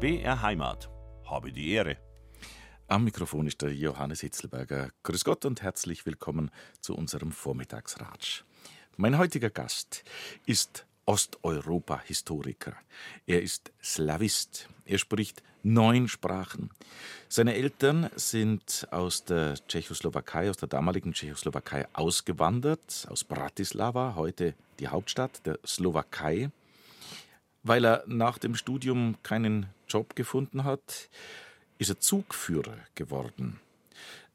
BR Heimat. Habe die Ehre. Am Mikrofon ist der Johannes Hitzelberger. Grüß Gott und herzlich willkommen zu unserem Vormittagsratsch. Mein heutiger Gast ist Osteuropa-Historiker. Er ist Slawist. Er spricht neun Sprachen. Seine Eltern sind aus der Tschechoslowakei, aus der damaligen Tschechoslowakei ausgewandert, aus Bratislava, heute die Hauptstadt der Slowakei. Weil er nach dem Studium keinen Job gefunden hat, ist er Zugführer geworden.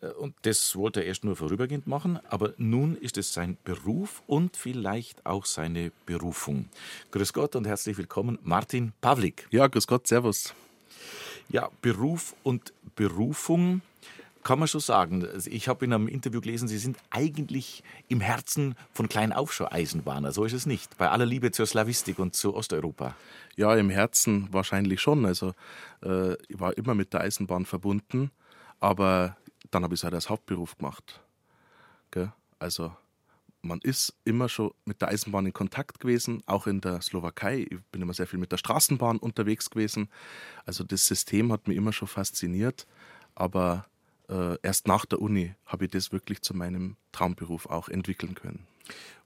Äh, und das wollte er erst nur vorübergehend machen, aber nun ist es sein Beruf und vielleicht auch seine Berufung. Grüß Gott und herzlich willkommen, Martin Pavlik. Ja, grüß Gott, Servus. Ja, Beruf und Berufung kann man schon sagen. Also ich habe in einem Interview gelesen, Sie sind eigentlich im Herzen von klein auf schon Eisenbahner. So ist es nicht. Bei aller Liebe zur Slawistik und zu Osteuropa. Ja, im Herzen wahrscheinlich schon. Also äh, ich war immer mit der Eisenbahn verbunden, aber dann habe ich es halt als Hauptberuf gemacht. Gell? Also man ist immer schon mit der Eisenbahn in Kontakt gewesen, auch in der Slowakei. Ich bin immer sehr viel mit der Straßenbahn unterwegs gewesen. Also das System hat mich immer schon fasziniert. Aber äh, erst nach der Uni habe ich das wirklich zu meinem Traumberuf auch entwickeln können.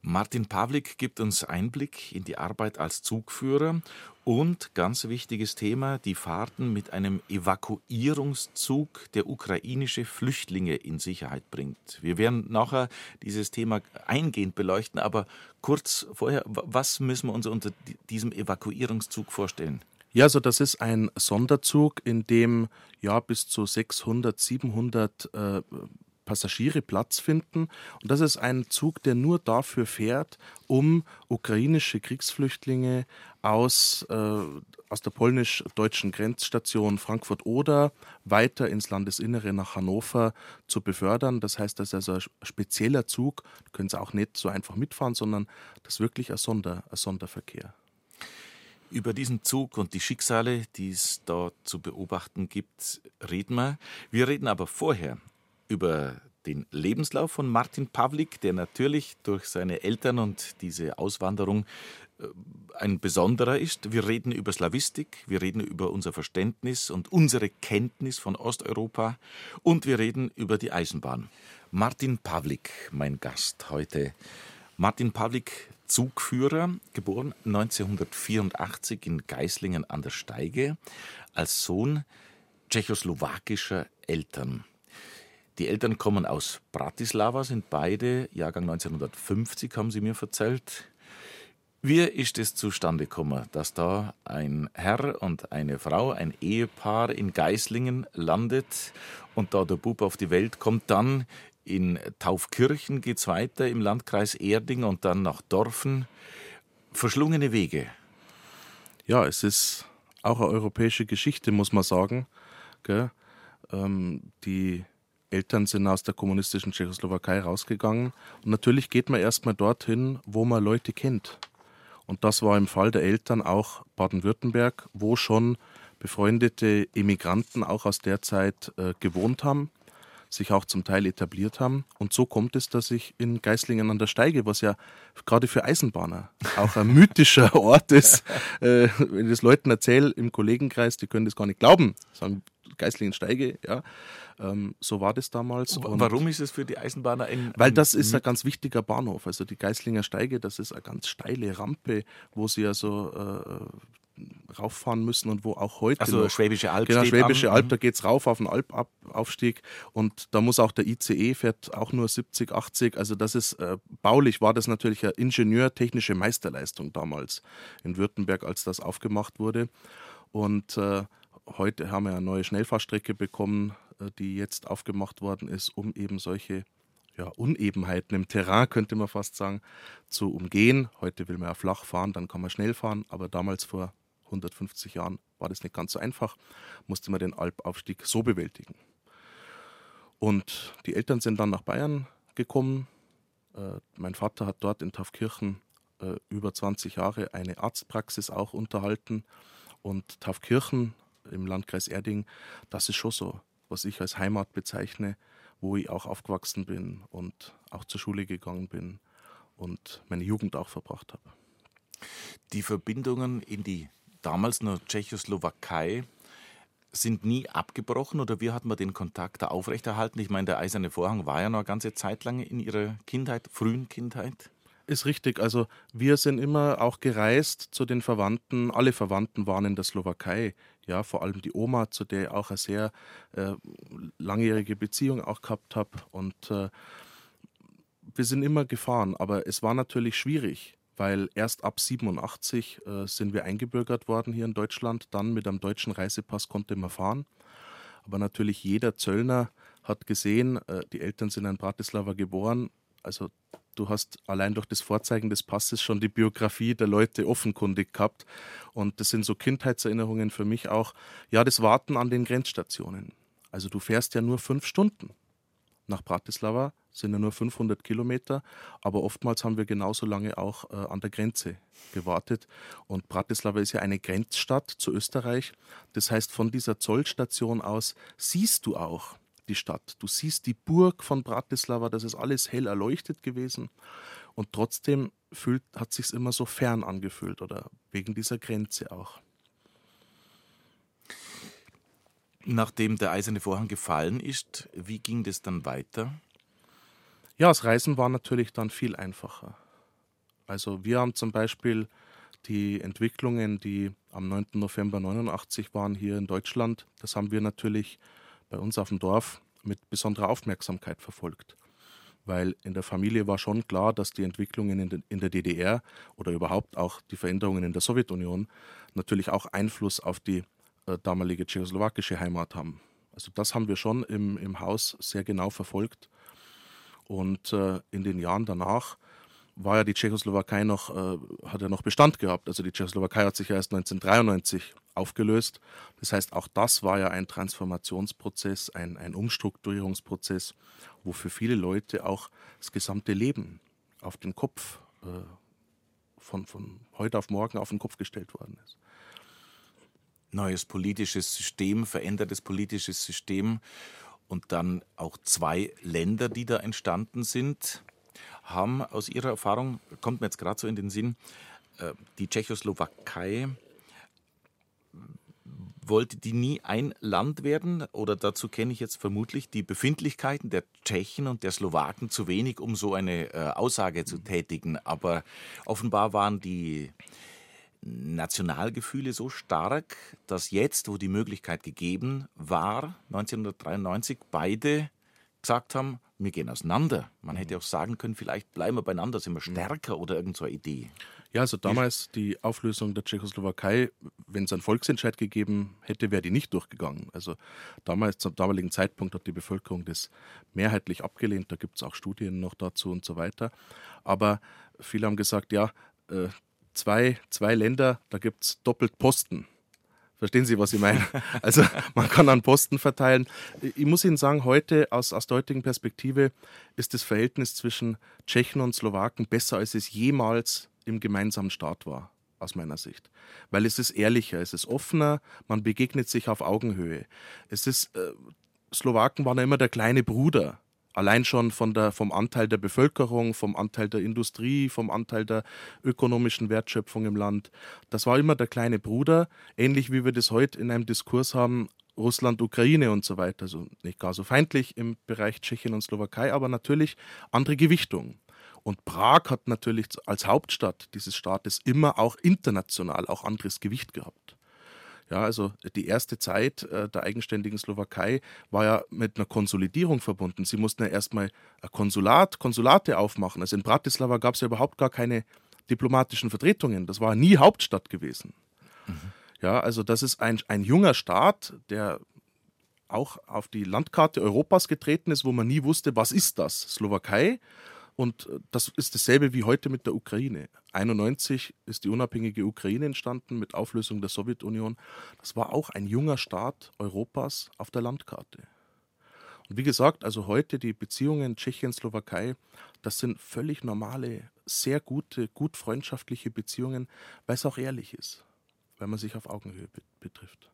Martin Pawlik gibt uns Einblick in die Arbeit als Zugführer und ganz wichtiges Thema, die Fahrten mit einem Evakuierungszug, der ukrainische Flüchtlinge in Sicherheit bringt. Wir werden nachher dieses Thema eingehend beleuchten, aber kurz vorher, was müssen wir uns unter diesem Evakuierungszug vorstellen? Ja, also das ist ein Sonderzug, in dem ja bis zu 600, 700 äh, Passagiere Platz finden. Und das ist ein Zug, der nur dafür fährt, um ukrainische Kriegsflüchtlinge aus, äh, aus der polnisch-deutschen Grenzstation Frankfurt-Oder weiter ins Landesinnere nach Hannover zu befördern. Das heißt, das ist also ein spezieller Zug. Da können Sie auch nicht so einfach mitfahren, sondern das ist wirklich ein, Sonder, ein Sonderverkehr. Über diesen Zug und die Schicksale, die es dort zu beobachten gibt, reden wir. Wir reden aber vorher über den Lebenslauf von Martin Pawlik, der natürlich durch seine Eltern und diese Auswanderung äh, ein besonderer ist. Wir reden über Slawistik, wir reden über unser Verständnis und unsere Kenntnis von Osteuropa und wir reden über die Eisenbahn. Martin Pawlik, mein Gast heute. Martin Pawlik, Zugführer, geboren 1984 in Geislingen an der Steige, als Sohn tschechoslowakischer Eltern. Die Eltern kommen aus Bratislava, sind beide Jahrgang 1950, haben sie mir erzählt. Wie ist es zustande gekommen, dass da ein Herr und eine Frau, ein Ehepaar in Geislingen landet und da der Bub auf die Welt kommt, dann in Taufkirchen geht es weiter im Landkreis Erding und dann nach Dorfen. Verschlungene Wege. Ja, es ist auch eine europäische Geschichte, muss man sagen. Ähm, die Eltern sind aus der kommunistischen Tschechoslowakei rausgegangen. Und natürlich geht man erstmal dorthin, wo man Leute kennt. Und das war im Fall der Eltern auch Baden-Württemberg, wo schon befreundete Emigranten auch aus der Zeit äh, gewohnt haben sich auch zum Teil etabliert haben. Und so kommt es, dass ich in Geislingen an der Steige, was ja gerade für Eisenbahner auch ein mythischer Ort ist, äh, wenn ich das Leuten erzähle im Kollegenkreis, die können das gar nicht glauben, sagen Geislingen Steige, ja. Ähm, so war das damals. Und Warum ist es für die Eisenbahner ein. Weil das ist ein ganz wichtiger Bahnhof. Also die Geislinger Steige, das ist eine ganz steile Rampe, wo sie also äh, rauffahren müssen und wo auch heute. Also noch, Schwäbische Alb. Genau, Schwäbische Alb, da geht es rauf auf den Albaufstieg und da muss auch der ICE fährt auch nur 70, 80. Also das ist äh, baulich war das natürlich eine ingenieurtechnische Meisterleistung damals in Württemberg, als das aufgemacht wurde. Und äh, heute haben wir eine neue Schnellfahrstrecke bekommen, äh, die jetzt aufgemacht worden ist, um eben solche ja, Unebenheiten im Terrain, könnte man fast sagen, zu umgehen. Heute will man ja flach fahren, dann kann man schnell fahren, aber damals vor 150 Jahren war das nicht ganz so einfach, musste man den Alpaufstieg so bewältigen. Und die Eltern sind dann nach Bayern gekommen. Äh, mein Vater hat dort in Taufkirchen äh, über 20 Jahre eine Arztpraxis auch unterhalten. Und Taufkirchen im Landkreis Erding, das ist schon so, was ich als Heimat bezeichne, wo ich auch aufgewachsen bin und auch zur Schule gegangen bin und meine Jugend auch verbracht habe. Die Verbindungen in die damals nur Tschechoslowakei sind nie abgebrochen oder wie hat man den Kontakt da aufrechterhalten? Ich meine, der Eiserne Vorhang war ja noch eine ganze Zeit lang in Ihrer Kindheit, frühen Kindheit. Ist richtig. Also wir sind immer auch gereist zu den Verwandten. Alle Verwandten waren in der Slowakei. Ja, vor allem die Oma, zu der ich auch eine sehr äh, langjährige Beziehung auch gehabt habe. Und äh, wir sind immer gefahren. Aber es war natürlich schwierig, weil erst ab 87 äh, sind wir eingebürgert worden hier in Deutschland. Dann mit einem deutschen Reisepass konnte man fahren. Aber natürlich jeder Zöllner hat gesehen, äh, die Eltern sind in Bratislava geboren. Also du hast allein durch das Vorzeigen des Passes schon die Biografie der Leute offenkundig gehabt. Und das sind so Kindheitserinnerungen für mich auch. Ja, das Warten an den Grenzstationen. Also du fährst ja nur fünf Stunden nach Bratislava, sind ja nur 500 Kilometer, aber oftmals haben wir genauso lange auch äh, an der Grenze gewartet. Und Bratislava ist ja eine Grenzstadt zu Österreich. Das heißt, von dieser Zollstation aus siehst du auch, die Stadt. Du siehst die Burg von Bratislava, das ist alles hell erleuchtet gewesen. Und trotzdem fühlt, hat sich immer so fern angefühlt oder wegen dieser Grenze auch. Nachdem der eiserne Vorhang gefallen ist, wie ging das dann weiter? Ja, das Reisen war natürlich dann viel einfacher. Also wir haben zum Beispiel die Entwicklungen, die am 9. November 89 waren hier in Deutschland, das haben wir natürlich bei uns auf dem Dorf mit besonderer Aufmerksamkeit verfolgt. Weil in der Familie war schon klar, dass die Entwicklungen in der DDR oder überhaupt auch die Veränderungen in der Sowjetunion natürlich auch Einfluss auf die damalige tschechoslowakische Heimat haben. Also das haben wir schon im, im Haus sehr genau verfolgt. Und äh, in den Jahren danach war ja die Tschechoslowakei noch, äh, hat ja noch Bestand gehabt. Also die Tschechoslowakei hat sich ja erst 1993 aufgelöst. Das heißt, auch das war ja ein Transformationsprozess, ein, ein Umstrukturierungsprozess, wo für viele Leute auch das gesamte Leben auf den Kopf, äh, von, von heute auf morgen auf den Kopf gestellt worden ist. Neues politisches System, verändertes politisches System und dann auch zwei Länder, die da entstanden sind haben aus Ihrer Erfahrung, kommt mir jetzt gerade so in den Sinn, äh, die Tschechoslowakei, wollte die nie ein Land werden? Oder dazu kenne ich jetzt vermutlich die Befindlichkeiten der Tschechen und der Slowaken zu wenig, um so eine äh, Aussage zu tätigen. Aber offenbar waren die Nationalgefühle so stark, dass jetzt, wo die Möglichkeit gegeben war, 1993, beide gesagt haben, wir gehen auseinander. Man hätte auch sagen können, vielleicht bleiben wir beieinander, sind wir stärker oder irgend so Idee. Ja, also damals die Auflösung der Tschechoslowakei, wenn es einen Volksentscheid gegeben hätte, wäre die nicht durchgegangen. Also damals, zum damaligen Zeitpunkt hat die Bevölkerung das mehrheitlich abgelehnt. Da gibt es auch Studien noch dazu und so weiter. Aber viele haben gesagt, ja, äh, zwei, zwei Länder, da gibt es doppelt Posten. Verstehen Sie, was ich meine? Also man kann an Posten verteilen. Ich muss Ihnen sagen, heute aus, aus der heutigen Perspektive ist das Verhältnis zwischen Tschechen und Slowaken besser, als es jemals im gemeinsamen Staat war, aus meiner Sicht. Weil es ist ehrlicher, es ist offener, man begegnet sich auf Augenhöhe. Es ist, äh, Slowaken waren ja immer der kleine Bruder Allein schon von der, vom Anteil der Bevölkerung, vom Anteil der Industrie, vom Anteil der ökonomischen Wertschöpfung im Land. Das war immer der kleine Bruder, ähnlich wie wir das heute in einem Diskurs haben, Russland, Ukraine und so weiter. Also nicht gar so feindlich im Bereich Tschechien und Slowakei, aber natürlich andere Gewichtung. Und Prag hat natürlich als Hauptstadt dieses Staates immer auch international auch anderes Gewicht gehabt. Ja, also die erste Zeit äh, der eigenständigen Slowakei war ja mit einer Konsolidierung verbunden. Sie mussten ja erstmal ein Konsulat, Konsulate aufmachen. Also in Bratislava gab es ja überhaupt gar keine diplomatischen Vertretungen. Das war nie Hauptstadt gewesen. Mhm. Ja, also das ist ein, ein junger Staat, der auch auf die Landkarte Europas getreten ist, wo man nie wusste, was ist das? Slowakei und äh, das ist dasselbe wie heute mit der Ukraine. 91 ist die unabhängige Ukraine entstanden mit Auflösung der Sowjetunion. Das war auch ein junger Staat Europas auf der Landkarte. Und wie gesagt, also heute die Beziehungen Tschechien-Slowakei, das sind völlig normale, sehr gute, gut freundschaftliche Beziehungen, weil es auch ehrlich ist wenn man sich auf Augenhöhe betrifft.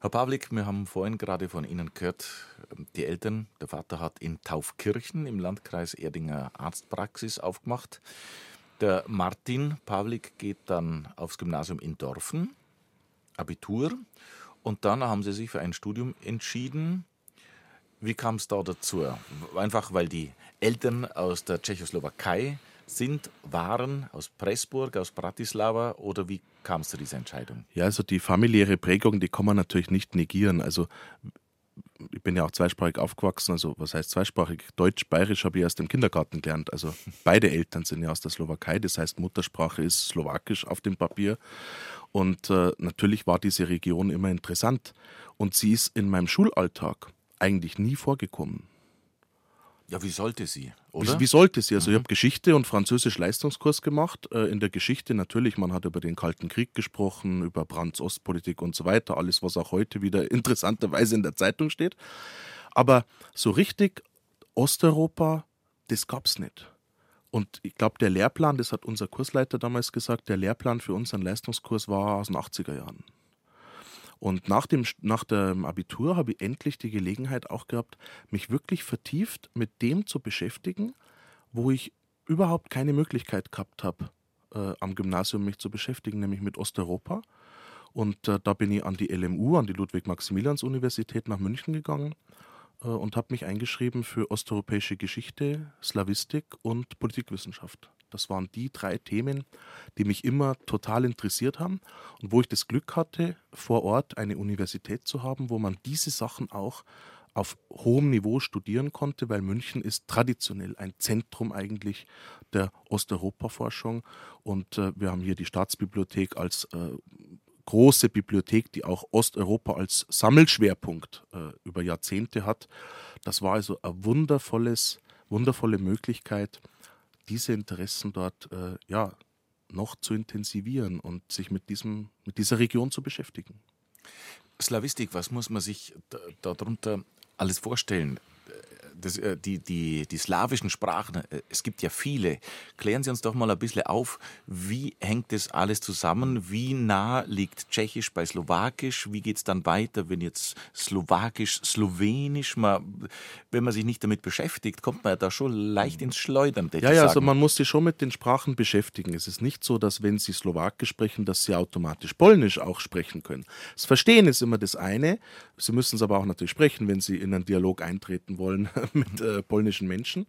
Herr Pawlik, wir haben vorhin gerade von Ihnen gehört, ähm, die Eltern, der Vater hat in Taufkirchen im Landkreis Erdinger Arztpraxis aufgemacht. Der Martin Pawlik geht dann aufs Gymnasium in Dorfen, Abitur. Und dann haben Sie sich für ein Studium entschieden. Wie kam es da dazu? Einfach weil die Eltern aus der Tschechoslowakei sind, waren, aus Pressburg, aus Bratislava oder wie kam es zu dieser Entscheidung? Ja, also die familiäre Prägung, die kann man natürlich nicht negieren. Also ich bin ja auch zweisprachig aufgewachsen, also was heißt zweisprachig? Deutsch, Bayerisch habe ich erst im Kindergarten gelernt. Also beide Eltern sind ja aus der Slowakei, das heißt Muttersprache ist Slowakisch auf dem Papier. Und äh, natürlich war diese Region immer interessant. Und sie ist in meinem Schulalltag eigentlich nie vorgekommen. Ja, wie sollte sie, oder? Wie, wie sollte sie? Also mhm. ich habe Geschichte und Französisch Leistungskurs gemacht. Äh, in der Geschichte natürlich, man hat über den Kalten Krieg gesprochen, über Brandts Ostpolitik und so weiter. Alles, was auch heute wieder interessanterweise in der Zeitung steht. Aber so richtig Osteuropa, das gab es nicht. Und ich glaube, der Lehrplan, das hat unser Kursleiter damals gesagt, der Lehrplan für unseren Leistungskurs war aus den 80er Jahren. Und nach dem, nach dem Abitur habe ich endlich die Gelegenheit auch gehabt, mich wirklich vertieft mit dem zu beschäftigen, wo ich überhaupt keine Möglichkeit gehabt habe, äh, am Gymnasium mich zu beschäftigen, nämlich mit Osteuropa. Und äh, da bin ich an die LMU, an die Ludwig-Maximilians-Universität nach München gegangen äh, und habe mich eingeschrieben für osteuropäische Geschichte, Slawistik und Politikwissenschaft. Das waren die drei Themen, die mich immer total interessiert haben und wo ich das Glück hatte, vor Ort eine Universität zu haben, wo man diese Sachen auch auf hohem Niveau studieren konnte, weil München ist traditionell ein Zentrum eigentlich der Osteuropa-Forschung und äh, wir haben hier die Staatsbibliothek als äh, große Bibliothek, die auch Osteuropa als Sammelschwerpunkt äh, über Jahrzehnte hat. Das war also eine wundervolles, wundervolle Möglichkeit, diese Interessen dort äh, ja, noch zu intensivieren und sich mit, diesem, mit dieser Region zu beschäftigen. Slavistik, was muss man sich darunter alles vorstellen? Das, äh, die, die, die slawischen Sprachen, äh, es gibt ja viele. Klären Sie uns doch mal ein bisschen auf, wie hängt das alles zusammen? Wie nah liegt Tschechisch bei Slowakisch? Wie geht es dann weiter, wenn jetzt Slowakisch, Slowenisch, man, wenn man sich nicht damit beschäftigt, kommt man ja da schon leicht ins Schleudern. Ja, ja, also man muss sich schon mit den Sprachen beschäftigen. Es ist nicht so, dass wenn Sie Slowakisch sprechen, dass Sie automatisch Polnisch auch sprechen können. Das Verstehen ist immer das eine. Sie müssen es aber auch natürlich sprechen, wenn Sie in einen Dialog eintreten wollen mit äh, polnischen Menschen.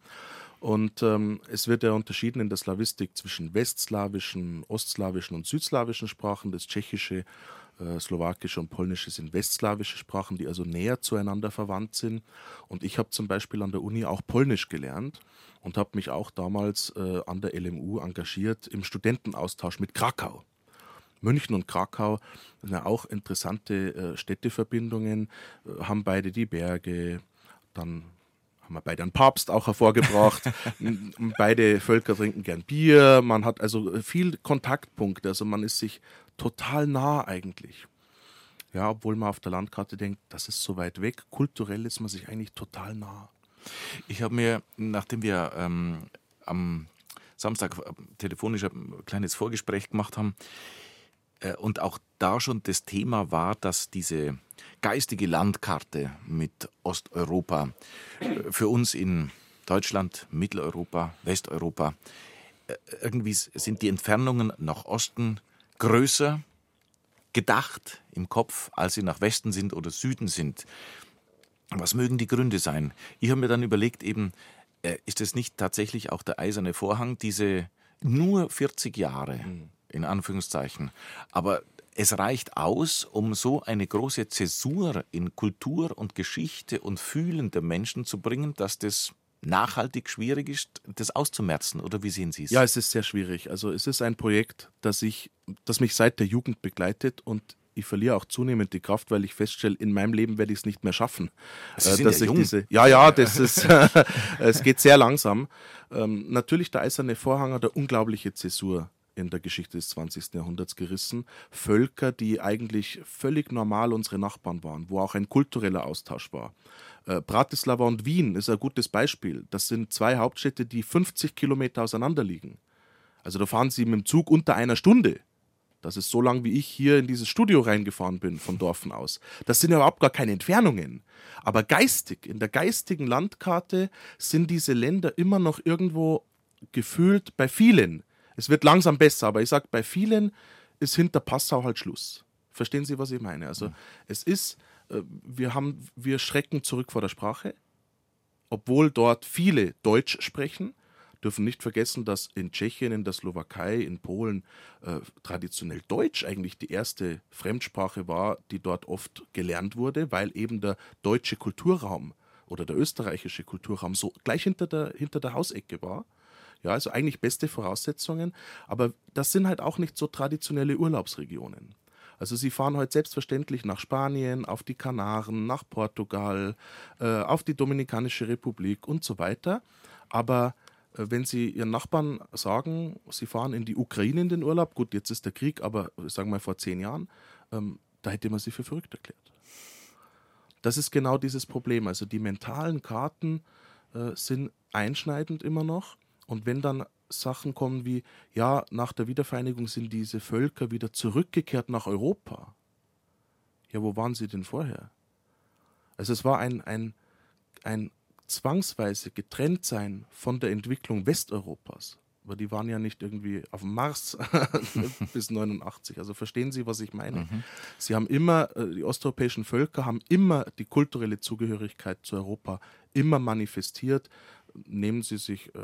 Und ähm, es wird ja unterschieden in der Slawistik zwischen westslawischen, ostslawischen und südslawischen Sprachen. Das Tschechische, äh, Slowakische und Polnische sind westslawische Sprachen, die also näher zueinander verwandt sind. Und ich habe zum Beispiel an der Uni auch Polnisch gelernt und habe mich auch damals äh, an der LMU engagiert im Studentenaustausch mit Krakau. München und Krakau sind ja auch interessante äh, Städteverbindungen, äh, haben beide die Berge, dann haben wir beide einen Papst auch hervorgebracht. beide Völker trinken gern Bier. Man hat also viel Kontaktpunkte. Also man ist sich total nah eigentlich. Ja, obwohl man auf der Landkarte denkt, das ist so weit weg. Kulturell ist man sich eigentlich total nah. Ich habe mir, nachdem wir ähm, am Samstag äh, telefonisch ein kleines Vorgespräch gemacht haben, äh, und auch da schon das Thema war, dass diese geistige Landkarte mit Osteuropa äh, für uns in Deutschland, Mitteleuropa, Westeuropa, äh, irgendwie sind die Entfernungen nach Osten größer gedacht im Kopf, als sie nach Westen sind oder Süden sind. Was mögen die Gründe sein? Ich habe mir dann überlegt, eben, ist es nicht tatsächlich auch der eiserne Vorhang, diese nur 40 Jahre, mhm in Anführungszeichen. Aber es reicht aus, um so eine große Zäsur in Kultur und Geschichte und Fühlen der Menschen zu bringen, dass das nachhaltig schwierig ist, das auszumerzen. Oder wie sehen Sie es? Ja, es ist sehr schwierig. Also es ist ein Projekt, das, ich, das mich seit der Jugend begleitet und ich verliere auch zunehmend die Kraft, weil ich feststelle, in meinem Leben werde ich es nicht mehr schaffen. Sie sind dass ja, ich jung. Diese, ja, ja, das ist, es geht sehr langsam. Ähm, natürlich der eiserne Vorhang hat eine unglaubliche Zäsur in der Geschichte des 20. Jahrhunderts gerissen. Völker, die eigentlich völlig normal unsere Nachbarn waren, wo auch ein kultureller Austausch war. Äh, Bratislava und Wien ist ein gutes Beispiel. Das sind zwei Hauptstädte, die 50 Kilometer auseinander liegen. Also da fahren sie mit dem Zug unter einer Stunde. Das ist so lang, wie ich hier in dieses Studio reingefahren bin, von Dorfen aus. Das sind ja überhaupt gar keine Entfernungen. Aber geistig, in der geistigen Landkarte sind diese Länder immer noch irgendwo gefühlt bei vielen es wird langsam besser, aber ich sage, bei vielen ist hinter Passau halt Schluss. Verstehen Sie, was ich meine? Also mhm. es ist, äh, wir haben, wir schrecken zurück vor der Sprache, obwohl dort viele Deutsch sprechen dürfen nicht vergessen, dass in Tschechien, in der Slowakei, in Polen äh, traditionell Deutsch eigentlich die erste Fremdsprache war, die dort oft gelernt wurde, weil eben der deutsche Kulturraum oder der österreichische Kulturraum so gleich hinter der, hinter der Hausecke war. Ja, also eigentlich beste Voraussetzungen, aber das sind halt auch nicht so traditionelle Urlaubsregionen. Also sie fahren heute selbstverständlich nach Spanien, auf die Kanaren, nach Portugal, äh, auf die Dominikanische Republik und so weiter. Aber äh, wenn Sie Ihren Nachbarn sagen, Sie fahren in die Ukraine in den Urlaub, gut, jetzt ist der Krieg, aber sagen wir mal vor zehn Jahren, ähm, da hätte man Sie für verrückt erklärt. Das ist genau dieses Problem. Also die mentalen Karten äh, sind einschneidend immer noch. Und wenn dann Sachen kommen wie, ja, nach der Wiedervereinigung sind diese Völker wieder zurückgekehrt nach Europa. Ja, wo waren sie denn vorher? Also es war ein, ein, ein zwangsweise getrennt sein von der Entwicklung Westeuropas. Aber die waren ja nicht irgendwie auf dem Mars bis 89. Also verstehen Sie, was ich meine? Mhm. Sie haben immer, äh, die osteuropäischen Völker haben immer die kulturelle Zugehörigkeit zu Europa immer manifestiert. Nehmen Sie sich äh,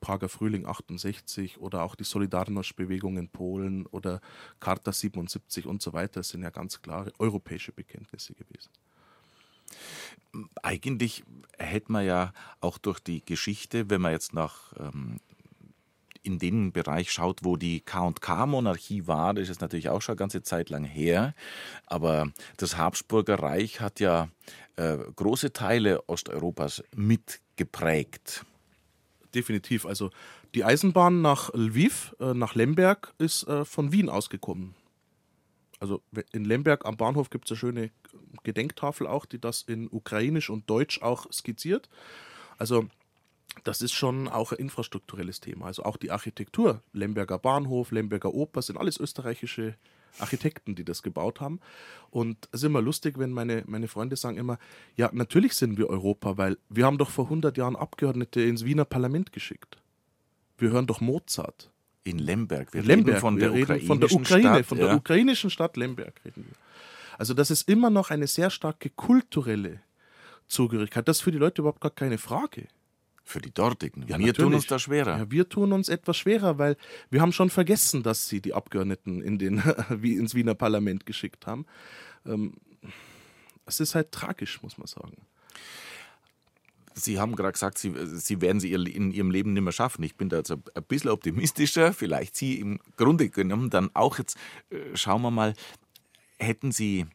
Prager Frühling 68 oder auch die Solidarność-Bewegung in Polen oder Charta 77 und so weiter. Das sind ja ganz klare europäische Bekenntnisse gewesen. Eigentlich hätte man ja auch durch die Geschichte, wenn man jetzt nach ähm, in den Bereich schaut, wo die K&K-Monarchie war, das ist natürlich auch schon eine ganze Zeit lang her, aber das Habsburger Reich hat ja äh, große Teile Osteuropas mitgeprägt. Definitiv. Also die Eisenbahn nach Lviv, äh, nach Lemberg, ist äh, von Wien ausgekommen. Also in Lemberg am Bahnhof gibt es eine schöne Gedenktafel auch, die das in Ukrainisch und Deutsch auch skizziert. Also das ist schon auch ein infrastrukturelles Thema. Also auch die Architektur, Lemberger Bahnhof, Lemberger Oper, sind alles österreichische Architekten, die das gebaut haben. Und es ist immer lustig, wenn meine, meine Freunde sagen immer, ja, natürlich sind wir Europa, weil wir haben doch vor 100 Jahren Abgeordnete ins Wiener Parlament geschickt. Wir hören doch Mozart. In Lemberg. Wir Lemberg, reden von, der, reden von der Ukraine, Stadt, von der ja. ukrainischen Stadt Lemberg reden wir. Also das ist immer noch eine sehr starke kulturelle Zugehörigkeit. Das ist für die Leute überhaupt gar keine Frage. Für die dortigen. Ja, wir natürlich. tun uns da schwerer. Ja, wir tun uns etwas schwerer, weil wir haben schon vergessen, dass sie die Abgeordneten in den, ins Wiener Parlament geschickt haben. Ähm, es ist halt tragisch, muss man sagen. Sie haben gerade gesagt, Sie, Sie werden sie in Ihrem Leben nicht mehr schaffen. Ich bin da jetzt ein bisschen optimistischer. Vielleicht Sie im Grunde genommen dann auch. Jetzt äh, schauen wir mal, hätten Sie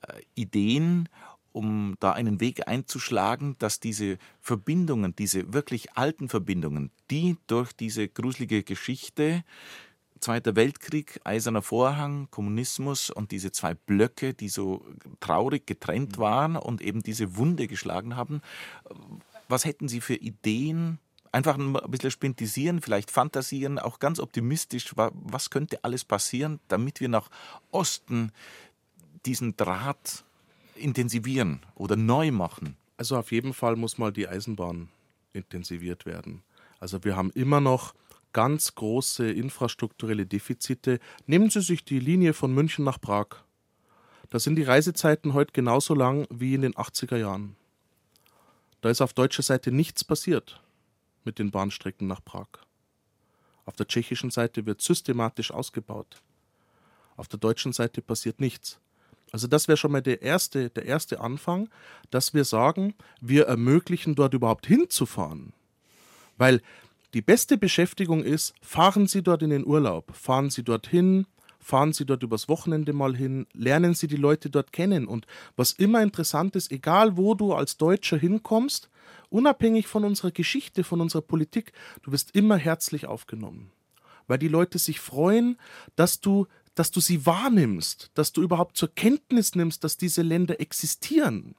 äh, Ideen, um da einen Weg einzuschlagen, dass diese Verbindungen, diese wirklich alten Verbindungen, die durch diese gruselige Geschichte Zweiter Weltkrieg, Eiserner Vorhang, Kommunismus und diese zwei Blöcke, die so traurig getrennt mhm. waren und eben diese Wunde geschlagen haben. Was hätten Sie für Ideen? Einfach ein bisschen spintisieren, vielleicht fantasieren, auch ganz optimistisch, was könnte alles passieren, damit wir nach Osten diesen Draht intensivieren oder neu machen? Also auf jeden Fall muss mal die Eisenbahn intensiviert werden. Also wir haben immer noch ganz große infrastrukturelle Defizite. Nehmen Sie sich die Linie von München nach Prag. Da sind die Reisezeiten heute genauso lang wie in den 80er Jahren. Da ist auf deutscher Seite nichts passiert mit den Bahnstrecken nach Prag. Auf der tschechischen Seite wird systematisch ausgebaut. Auf der deutschen Seite passiert nichts. Also das wäre schon mal der erste, der erste Anfang, dass wir sagen, wir ermöglichen dort überhaupt hinzufahren. Weil die beste Beschäftigung ist, fahren Sie dort in den Urlaub, fahren Sie dorthin, fahren Sie dort übers Wochenende mal hin, lernen Sie die Leute dort kennen. Und was immer interessant ist, egal wo du als Deutscher hinkommst, unabhängig von unserer Geschichte, von unserer Politik, du wirst immer herzlich aufgenommen. Weil die Leute sich freuen, dass du dass du sie wahrnimmst, dass du überhaupt zur Kenntnis nimmst, dass diese Länder existieren.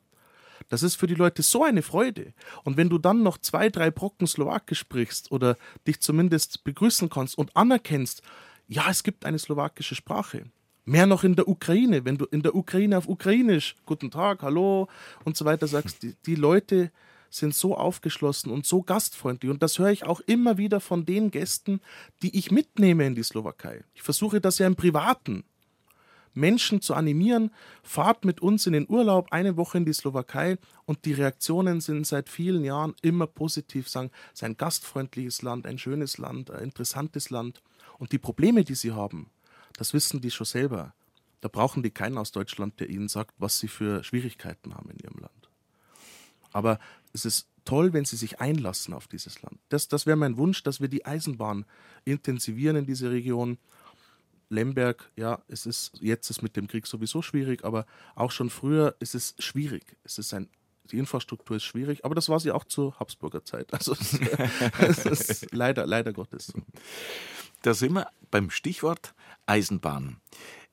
Das ist für die Leute so eine Freude. Und wenn du dann noch zwei, drei Brocken Slowakisch sprichst oder dich zumindest begrüßen kannst und anerkennst, ja, es gibt eine slowakische Sprache. Mehr noch in der Ukraine, wenn du in der Ukraine auf Ukrainisch, guten Tag, hallo und so weiter sagst, die, die Leute sind so aufgeschlossen und so gastfreundlich. Und das höre ich auch immer wieder von den Gästen, die ich mitnehme in die Slowakei. Ich versuche das ja im Privaten Menschen zu animieren, fahrt mit uns in den Urlaub eine Woche in die Slowakei und die Reaktionen sind seit vielen Jahren immer positiv, sagen, es ist ein gastfreundliches Land, ein schönes Land, ein interessantes Land. Und die Probleme, die sie haben, das wissen die schon selber. Da brauchen die keinen aus Deutschland, der ihnen sagt, was sie für Schwierigkeiten haben in ihrem Land. Aber es ist toll, wenn sie sich einlassen auf dieses Land. Das, das wäre mein Wunsch, dass wir die Eisenbahn intensivieren in diese Region. Lemberg, ja, es ist jetzt ist mit dem Krieg sowieso schwierig, aber auch schon früher ist es schwierig. Es ist ein die Infrastruktur ist schwierig, aber das war sie auch zur Habsburger Zeit. Also es ist leider, leider Gottes. Da sind wir beim Stichwort Eisenbahn.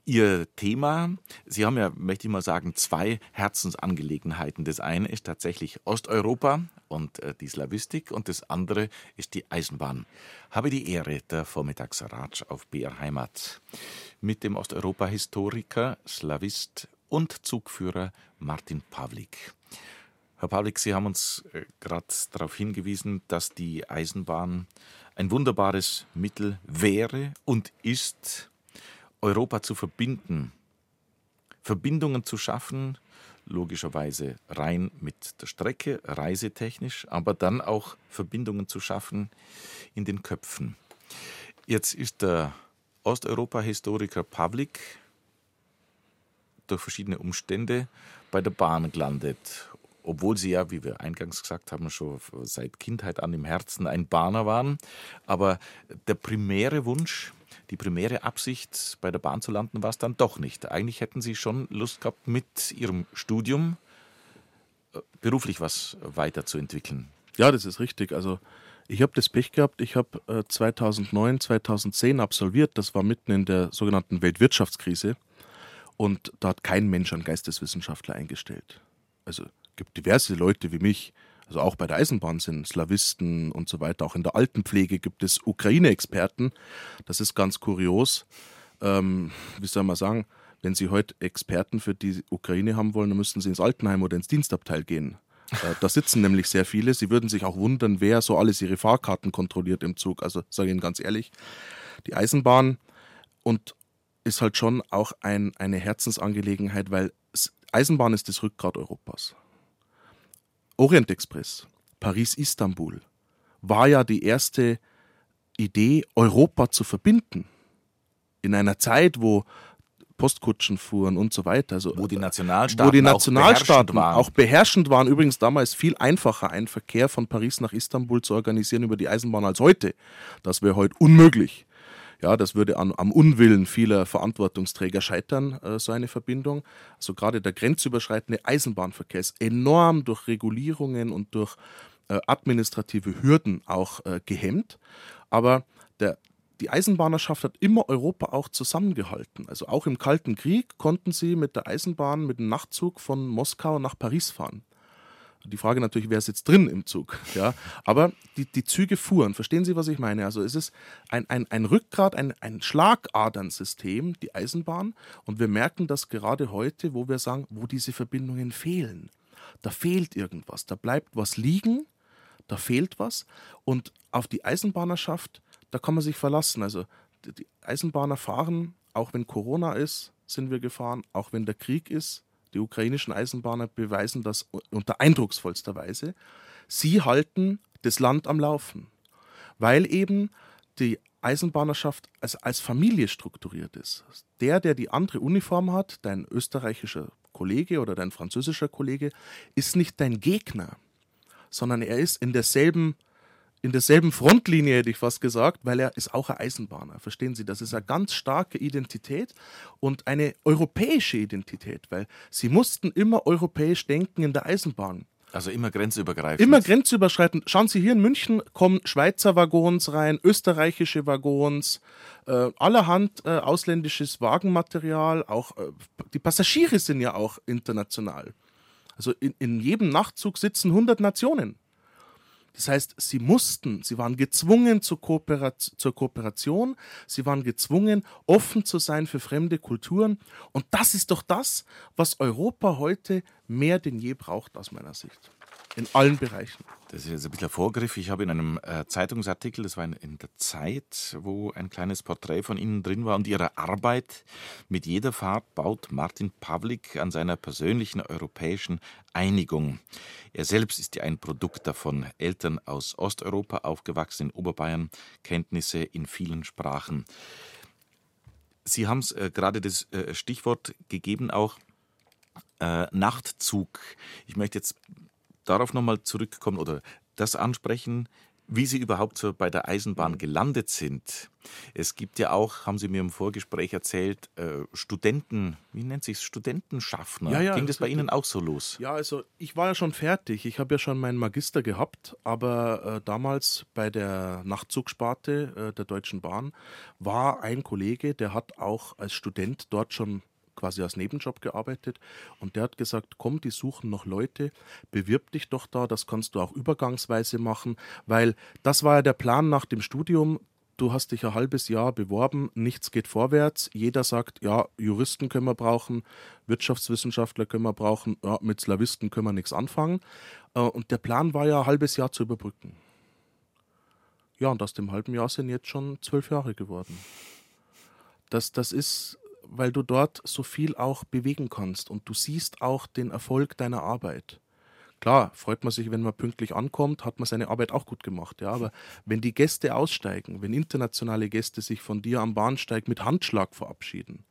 Ihr Thema, Sie haben ja, möchte ich mal sagen, zwei Herzensangelegenheiten. Das eine ist tatsächlich Osteuropa und äh, die Slawistik und das andere ist die Eisenbahn. Habe die Ehre, der Vormittagsratsch auf BR Heimat mit dem Osteuropa-Historiker, Slawist und Zugführer Martin Pawlik. Herr Pawlik, Sie haben uns äh, gerade darauf hingewiesen, dass die Eisenbahn ein wunderbares Mittel wäre und ist, Europa zu verbinden, Verbindungen zu schaffen, logischerweise rein mit der Strecke, reisetechnisch, aber dann auch Verbindungen zu schaffen in den Köpfen. Jetzt ist der Osteuropa-Historiker Pavlik durch verschiedene Umstände bei der Bahn gelandet, obwohl sie ja, wie wir eingangs gesagt haben, schon seit Kindheit an im Herzen ein Bahner waren. Aber der primäre Wunsch, die primäre Absicht, bei der Bahn zu landen, war es dann doch nicht. Eigentlich hätten Sie schon Lust gehabt, mit Ihrem Studium äh, beruflich was weiterzuentwickeln. Ja, das ist richtig. Also ich habe das Pech gehabt, ich habe äh, 2009, 2010 absolviert, das war mitten in der sogenannten Weltwirtschaftskrise und da hat kein Mensch einen Geisteswissenschaftler eingestellt. Also es gibt diverse Leute wie mich, also auch bei der Eisenbahn sind Slawisten und so weiter. Auch in der Altenpflege gibt es Ukraine-Experten. Das ist ganz kurios. Ähm, wie soll man sagen, wenn Sie heute Experten für die Ukraine haben wollen, dann müssten Sie ins Altenheim oder ins Dienstabteil gehen. Äh, da sitzen nämlich sehr viele. Sie würden sich auch wundern, wer so alles ihre Fahrkarten kontrolliert im Zug. Also sage ich Ihnen ganz ehrlich, die Eisenbahn und ist halt schon auch ein, eine Herzensangelegenheit, weil Eisenbahn ist das Rückgrat Europas. Orient Express, Paris-Istanbul, war ja die erste Idee, Europa zu verbinden. In einer Zeit, wo Postkutschen fuhren und so weiter. Also, wo die Nationalstaaten, wo die Nationalstaaten auch, beherrschend waren. auch beherrschend waren. Übrigens damals viel einfacher, einen Verkehr von Paris nach Istanbul zu organisieren über die Eisenbahn als heute. Das wäre heute unmöglich. Ja, das würde an, am Unwillen vieler Verantwortungsträger scheitern, äh, so eine Verbindung. Also gerade der grenzüberschreitende Eisenbahnverkehr ist enorm durch Regulierungen und durch äh, administrative Hürden auch äh, gehemmt. Aber der, die Eisenbahnerschaft hat immer Europa auch zusammengehalten. Also auch im Kalten Krieg konnten sie mit der Eisenbahn, mit dem Nachtzug von Moskau nach Paris fahren. Die Frage natürlich, wer ist jetzt drin im Zug? Ja, aber die, die Züge fuhren. Verstehen Sie, was ich meine? Also es ist ein, ein, ein Rückgrat, ein, ein Schlagadernsystem, die Eisenbahn. Und wir merken das gerade heute, wo wir sagen, wo diese Verbindungen fehlen. Da fehlt irgendwas, da bleibt was liegen, da fehlt was. Und auf die Eisenbahnerschaft, da kann man sich verlassen. Also die Eisenbahner fahren, auch wenn Corona ist, sind wir gefahren, auch wenn der Krieg ist, die ukrainischen Eisenbahner beweisen das unter eindrucksvollster Weise. Sie halten das Land am Laufen, weil eben die Eisenbahnerschaft als, als Familie strukturiert ist. Der, der die andere Uniform hat, dein österreichischer Kollege oder dein französischer Kollege, ist nicht dein Gegner, sondern er ist in derselben in derselben Frontlinie, hätte ich fast gesagt, weil er ist auch ein Eisenbahner. Verstehen Sie, das ist eine ganz starke Identität und eine europäische Identität, weil sie mussten immer europäisch denken in der Eisenbahn. Also immer grenzübergreifend. Immer grenzüberschreitend. Schauen Sie hier in München kommen Schweizer Waggons rein, österreichische Waggons, äh, allerhand äh, ausländisches Wagenmaterial. Auch äh, die Passagiere sind ja auch international. Also in, in jedem Nachtzug sitzen 100 Nationen. Das heißt, sie mussten, sie waren gezwungen zur, Kooperation, zur Kooperation, sie waren gezwungen, offen zu sein für fremde Kulturen. Und das ist doch das, was Europa heute mehr denn je braucht, aus meiner Sicht. In allen Bereichen. Das ist jetzt ein bisschen ein Vorgriff. Ich habe in einem äh, Zeitungsartikel, das war in, der Zeit, wo ein kleines Porträt von Ihnen drin war und Ihrer Arbeit. Mit jeder Fahrt baut Martin Pawlik an seiner persönlichen europäischen Einigung. Er selbst ist ja ein Produkt davon. Eltern aus Osteuropa, aufgewachsen in Oberbayern, Kenntnisse in vielen Sprachen. Sie haben es äh, gerade das äh, Stichwort gegeben, auch äh, Nachtzug. Ich möchte jetzt darauf nochmal zurückkommen oder das ansprechen, wie Sie überhaupt so bei der Eisenbahn mhm. gelandet sind. Es gibt ja auch, haben Sie mir im Vorgespräch erzählt, äh, Studenten, wie nennt sich Studentenschaffner. Ja, ja, Ging das, das bei Ihnen auch so los? Ja, also ich war ja schon fertig. Ich habe ja schon meinen Magister gehabt, aber äh, damals bei der Nachtzugsparte äh, der Deutschen Bahn war ein Kollege, der hat auch als Student dort schon quasi als Nebenjob gearbeitet und der hat gesagt, komm, die suchen noch Leute, bewirb dich doch da, das kannst du auch übergangsweise machen, weil das war ja der Plan nach dem Studium, du hast dich ein halbes Jahr beworben, nichts geht vorwärts. Jeder sagt, ja, Juristen können wir brauchen, Wirtschaftswissenschaftler können wir brauchen, ja, mit Slawisten können wir nichts anfangen. Äh, und der Plan war ja ein halbes Jahr zu überbrücken. Ja, und aus dem halben Jahr sind jetzt schon zwölf Jahre geworden. Das, das ist weil du dort so viel auch bewegen kannst und du siehst auch den Erfolg deiner Arbeit. Klar, freut man sich, wenn man pünktlich ankommt, hat man seine Arbeit auch gut gemacht, ja, aber wenn die Gäste aussteigen, wenn internationale Gäste sich von dir am Bahnsteig mit Handschlag verabschieden,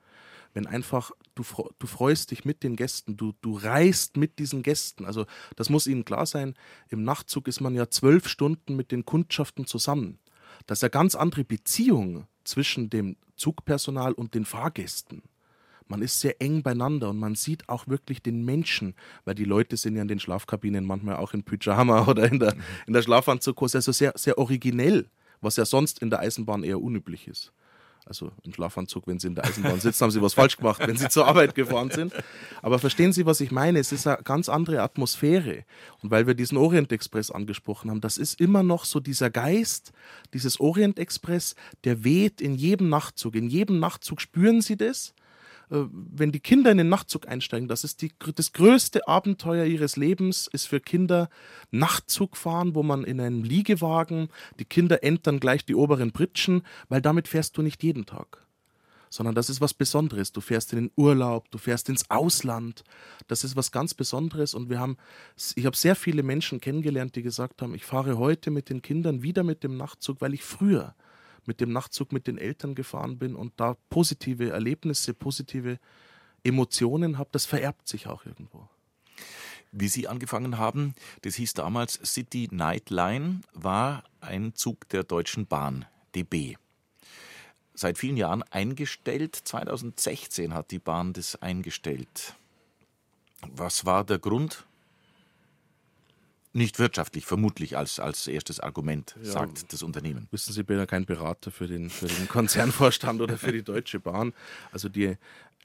wenn einfach du, du freust dich mit den Gästen, du, du reist mit diesen Gästen. Also das muss ihnen klar sein, im Nachtzug ist man ja zwölf Stunden mit den Kundschaften zusammen. Das ist eine ganz andere Beziehung zwischen dem Zugpersonal und den Fahrgästen. Man ist sehr eng beieinander und man sieht auch wirklich den Menschen, weil die Leute sind ja in den Schlafkabinen manchmal auch in Pyjama oder in der, in der Schlafanzughose, also sehr, sehr originell, was ja sonst in der Eisenbahn eher unüblich ist also im Schlafanzug, wenn Sie in der Eisenbahn sitzen, haben Sie was falsch gemacht, wenn Sie zur Arbeit gefahren sind. Aber verstehen Sie, was ich meine? Es ist eine ganz andere Atmosphäre. Und weil wir diesen Orient Express angesprochen haben, das ist immer noch so dieser Geist, dieses Orient Express, der weht in jedem Nachtzug. In jedem Nachtzug spüren Sie das. Äh, wenn die Kinder in den Nachtzug einsteigen, das ist die, das größte Abenteuer ihres Lebens, ist für Kinder Nachtzug fahren, wo man in einem Liegewagen, die Kinder entern gleich die oberen Pritschen, weil damit fährst du nicht jeden Tag sondern das ist was Besonderes. Du fährst in den Urlaub, du fährst ins Ausland. Das ist was ganz Besonderes. Und wir haben, ich habe sehr viele Menschen kennengelernt, die gesagt haben, ich fahre heute mit den Kindern wieder mit dem Nachtzug, weil ich früher mit dem Nachtzug mit den Eltern gefahren bin und da positive Erlebnisse, positive Emotionen habe, das vererbt sich auch irgendwo. Wie Sie angefangen haben, das hieß damals City Night Line, war ein Zug der Deutschen Bahn, DB. Seit vielen Jahren eingestellt. 2016 hat die Bahn das eingestellt. Was war der Grund? Nicht wirtschaftlich, vermutlich als, als erstes Argument, ja, sagt das Unternehmen. Wissen Sie, ich bin ja kein Berater für den, für den Konzernvorstand oder für die Deutsche Bahn. Also die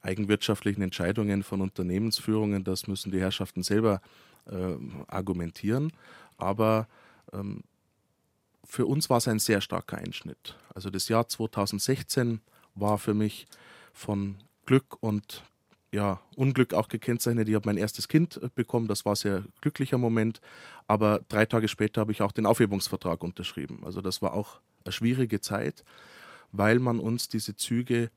eigenwirtschaftlichen Entscheidungen von Unternehmensführungen, das müssen die Herrschaften selber äh, argumentieren. Aber ähm, für uns war es ein sehr starker Einschnitt. Also das Jahr 2016 war für mich von Glück und ja, Unglück auch gekennzeichnet. Ich habe mein erstes Kind äh, bekommen, das war ein sehr glücklicher Moment. Aber drei Tage später habe ich auch den Aufhebungsvertrag unterschrieben. Also das war auch eine schwierige Zeit, weil man uns diese Züge,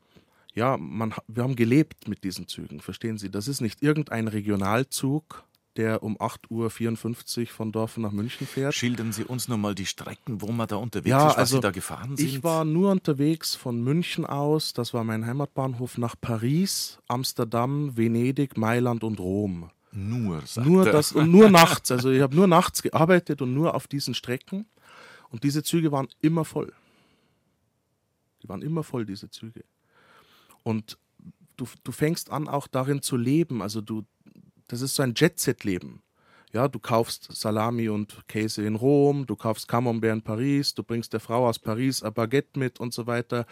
ja, man, wir haben gelebt mit diesen Zügen, verstehen Sie? Das ist nicht irgendein Regionalzug, der um 8.54 Uhr von Dorfen nach München fährt. Schildern Sie uns nochmal die Strecken, wo man da unterwegs ja, ist, was also Sie da gefahren sind. Ich war nur unterwegs von München aus, das war mein Heimatbahnhof, nach Paris, Amsterdam, Venedig, Mailand und Rom. Nur, sagt nur das und nur nachts. Also ich habe nur nachts gearbeitet und nur auf diesen Strecken. Und diese Züge waren immer voll. Die waren immer voll, diese Züge. Und du, du fängst an, auch darin zu leben. Also du, das ist so ein Jet-Set-Leben. Ja, du kaufst Salami und Käse in Rom, du kaufst Camembert in Paris, du bringst der Frau aus Paris ein Baguette mit und so weiter.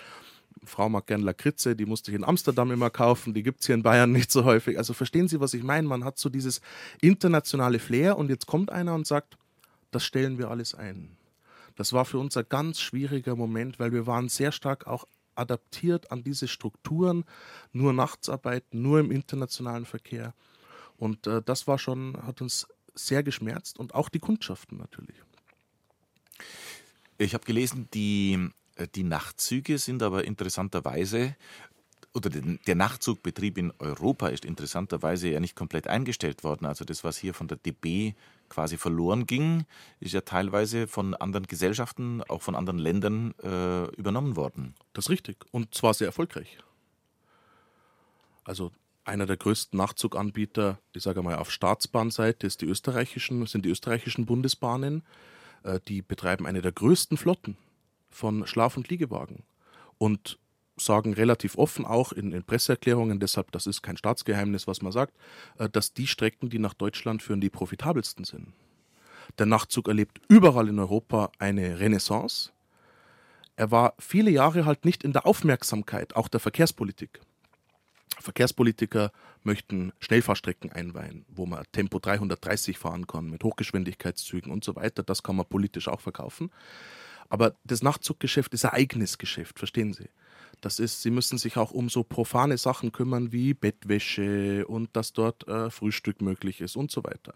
Frau mag gern Lakritze, die musste ich in Amsterdam immer kaufen, die gibt es hier in Bayern nicht so häufig. Also verstehen Sie, was ich meine? Man hat so dieses internationale Flair und jetzt kommt einer und sagt, das stellen wir alles ein. Das war für uns ein ganz schwieriger Moment, weil wir waren sehr stark auch adaptiert an diese Strukturen, nur Nachtsarbeit, nur im internationalen Verkehr. Und äh, das war schon, hat uns sehr geschmerzt und auch die Kundschaften natürlich. Ich habe gelesen, die, äh, die Nachtzüge sind aber interessanterweise oder der Nachtzugbetrieb in Europa ist interessanterweise ja nicht komplett eingestellt worden. Also das, was hier von der DB quasi verloren ging, ist ja teilweise von anderen Gesellschaften, auch von anderen Ländern äh, übernommen worden. Das ist richtig und zwar sehr erfolgreich. Also einer der größten Nachtzuganbieter, ich sage mal auf Staatsbahnseite, ist die österreichischen, sind die österreichischen Bundesbahnen. Äh, die betreiben eine der größten Flotten von Schlaf- und Liegewagen. Und sagen relativ offen auch in, in, Presseerklärungen, deshalb, das ist kein Staatsgeheimnis, was man sagt, äh, dass die Strecken, die nach Deutschland führen, die profitabelsten sind. Der Nachtzug erlebt überall in Europa eine Renaissance. Er war viele Jahre halt nicht in der Aufmerksamkeit, auch der Verkehrspolitik. Verkehrspolitiker möchten Schnellfahrstrecken einweihen, wo man Tempo 330 fahren kann mit Hochgeschwindigkeitszügen und so weiter. Das kann man politisch auch verkaufen. Aber das Nachtzuggeschäft ist ein eigenes Geschäft, verstehen Sie? Das ist, Sie müssen sich auch um so profane Sachen kümmern wie Bettwäsche und dass dort äh, Frühstück möglich ist und so weiter.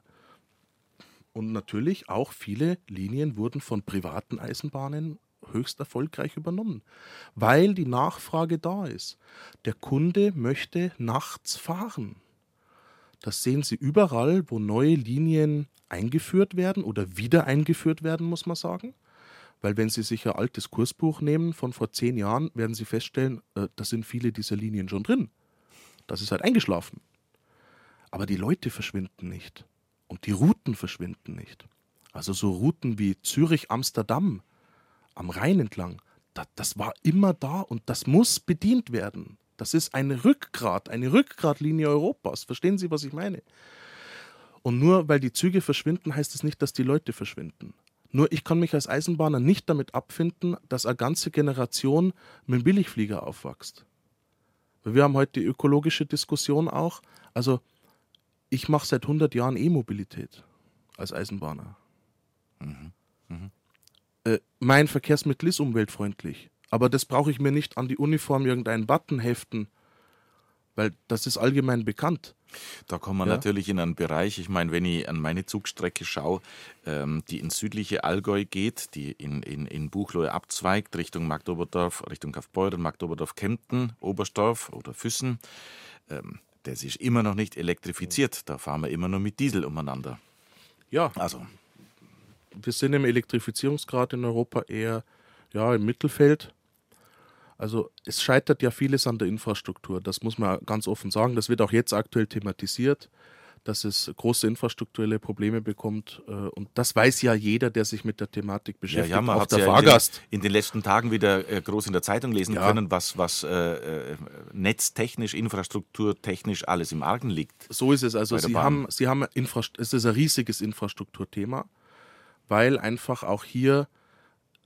Und natürlich auch viele Linien wurden von privaten Eisenbahnen höchst erfolgreich übernommen, weil die Nachfrage da ist. Der Kunde möchte nachts fahren. Das sehen Sie überall, wo neue Linien eingeführt werden oder wieder eingeführt werden, muss man sagen. Weil wenn Sie sich ein altes Kursbuch nehmen von vor zehn Jahren, werden Sie feststellen, äh, da sind viele dieser Linien schon drin. Das ist halt eingeschlafen. Aber die Leute verschwinden nicht. Und die Routen verschwinden nicht. Also so Routen wie Zürich-Amsterdam am Rhein entlang, das, das war immer da und das muss bedient werden. Das ist ein Rückgrat, eine Rückgratlinie Europas. Verstehen Sie, was ich meine? Und nur weil die Züge verschwinden, heißt es das nicht, dass die Leute verschwinden. Nur ich kann mich als Eisenbahner nicht damit abfinden, dass eine ganze Generation mit dem Billigflieger aufwächst. Wir haben heute die ökologische Diskussion auch. Also ich mache seit 100 Jahren E-Mobilität als Eisenbahner. Mhm. Äh, mein Verkehrsmittel ist umweltfreundlich, aber das brauche ich mir nicht an die Uniform irgendeinen Button heften, weil das ist allgemein bekannt. Da kommen wir ja. natürlich in einen Bereich, ich meine, wenn ich an meine Zugstrecke schaue, ähm, die ins südliche Allgäu geht, die in, in, in Buchloe abzweigt, Richtung Magdoberdorf, Richtung Kaufbeuren, Magdoberdorf, Kempten, Oberstdorf oder Füssen, ähm, das ist immer noch nicht elektrifiziert. Da fahren wir immer nur mit Diesel umeinander. Ja. Also. Wir sind im Elektrifizierungsgrad in Europa eher ja, im Mittelfeld. Also es scheitert ja vieles an der Infrastruktur, das muss man ganz offen sagen. Das wird auch jetzt aktuell thematisiert, dass es große infrastrukturelle Probleme bekommt. Äh, und das weiß ja jeder, der sich mit der Thematik beschäftigt. Ja, ja man hat der ja Fahrgast. In den, in den, letzten Tagen wieder äh, groß in der Zeitung lesen ja. können, was, was äh, äh, netztechnisch, infrastrukturtechnisch alles im Argen liegt. So ist es. Also Sie haben, Sie haben Infrast es ist ein riesiges Infrastrukturthema, weil einfach auch hier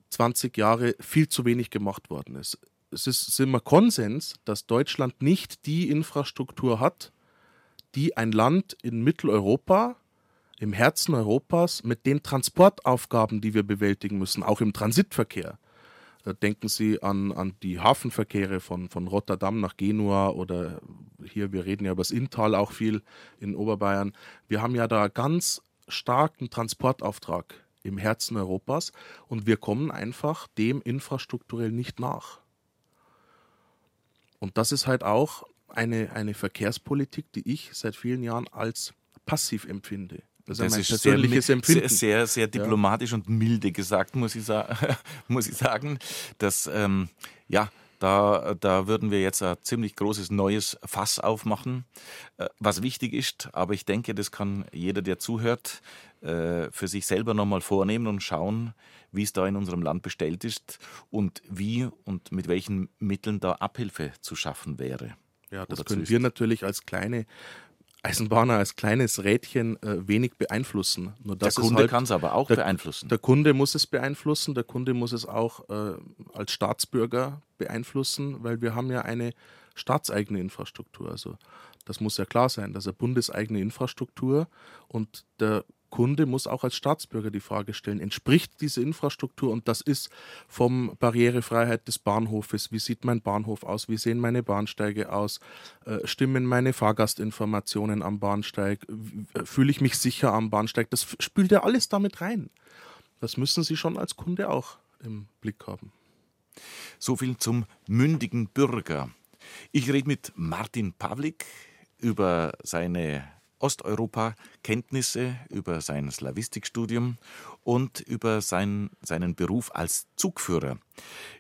20 Jahre viel zu wenig gemacht worden ist es ist immer Konsens, dass Deutschland nicht die Infrastruktur hat, die ein Land in Mitteleuropa, im Herzen Europas, mit den Transportaufgaben, die wir bewältigen müssen, auch im Transitverkehr. Denken Sie an, an die Hafenverkehre von, von Rotterdam nach Genua oder hier, wir reden ja über das Inntal auch viel in Oberbayern. Wir haben ja da ganz starken Transportauftrag im Herzen Europas und wir kommen einfach dem infrastrukturell nicht nach. Und das ist halt auch eine, eine Verkehrspolitik, die ich seit vielen Jahren als passiv empfinde. Das, das ist persönliches sehr. Sehr, sehr, sehr diplomatisch ja. und milde gesagt, muss ich, sa muss ich sagen. Dass, ähm, ja, da, da würden wir jetzt ein ziemlich großes neues Fass aufmachen, äh, was wichtig ist. Aber ich denke, das kann jeder, der zuhört, äh, für sich selber nochmal vornehmen und schauen, wie es da in unserem Land bestellt ist und wie und mit welchen Mitteln da Abhilfe zu schaffen wäre. Ja, das können wir natürlich als kleine Eisenbahner als kleines Rädchen äh, wenig beeinflussen. Nur der Kunde halt, kann es aber auch der, beeinflussen. Der Kunde muss es beeinflussen, der Kunde muss es auch äh, als Staatsbürger beeinflussen, weil wir haben ja eine staatseigene Infrastruktur. Also das muss ja klar sein, dass eine bundeseigene Infrastruktur und der Kunde muss auch als Staatsbürger die Frage stellen, entspricht diese Infrastruktur und das ist vom Barrierefreiheit des Bahnhofes, wie sieht mein Bahnhof aus, wie sehen meine Bahnsteige aus, äh, stimmen meine Fahrgastinformationen am Bahnsteig, äh, fühle ich mich sicher am Bahnsteig, das spült ja alles damit rein. Das müssen Sie schon als Kunde auch im Blick haben. So viel zum mündigen Bürger. Ich rede mit Martin Pawlik über seine Osteuropa-Kenntnisse, über sein Slavistikstudium und über sein, seinen Beruf als Zugführer.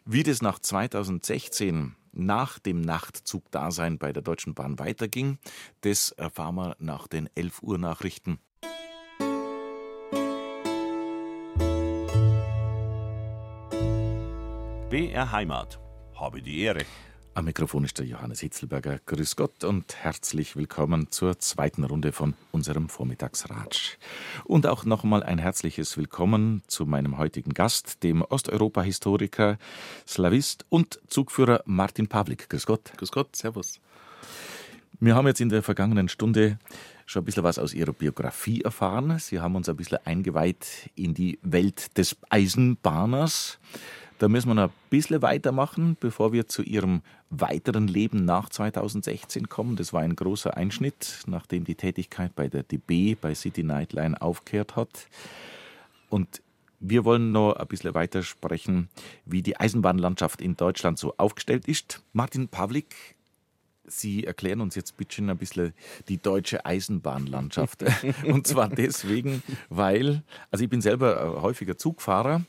Wie das nach 2016 nach dem Nachtzugdasein bei der Deutschen Bahn weiterging, das erfahren wir nach den 11 Uhr Nachrichten. BR Heimat. Habe die Ehre. Am Mikrofon ist der Johannes Hitzelberger. Grüß Gott und herzlich willkommen zur zweiten Runde von unserem Vormittagsratsch. Und auch nochmal ein herzliches Willkommen zu meinem heutigen Gast, dem Osteuropa-Historiker, Slavist und Zugführer Martin Pawlik. Grüß Gott. Grüß Gott, Servus. Wir haben jetzt in der vergangenen Stunde schon ein bisschen was aus Ihrer Biografie erfahren. Sie haben uns ein bisschen eingeweiht in die Welt des Eisenbahners. Da müssen wir noch ein bisschen weitermachen, bevor wir zu Ihrem weiteren Leben nach 2016 kommen. Das war ein großer Einschnitt, nachdem die Tätigkeit bei der DB, bei City Nightline aufgehört hat. Und wir wollen noch ein bisschen weiter sprechen, wie die Eisenbahnlandschaft in Deutschland so aufgestellt ist. Martin Pawlik, Sie erklären uns jetzt bitte ein bisschen die deutsche Eisenbahnlandschaft. Und zwar deswegen, weil, also ich bin selber häufiger Zugfahrer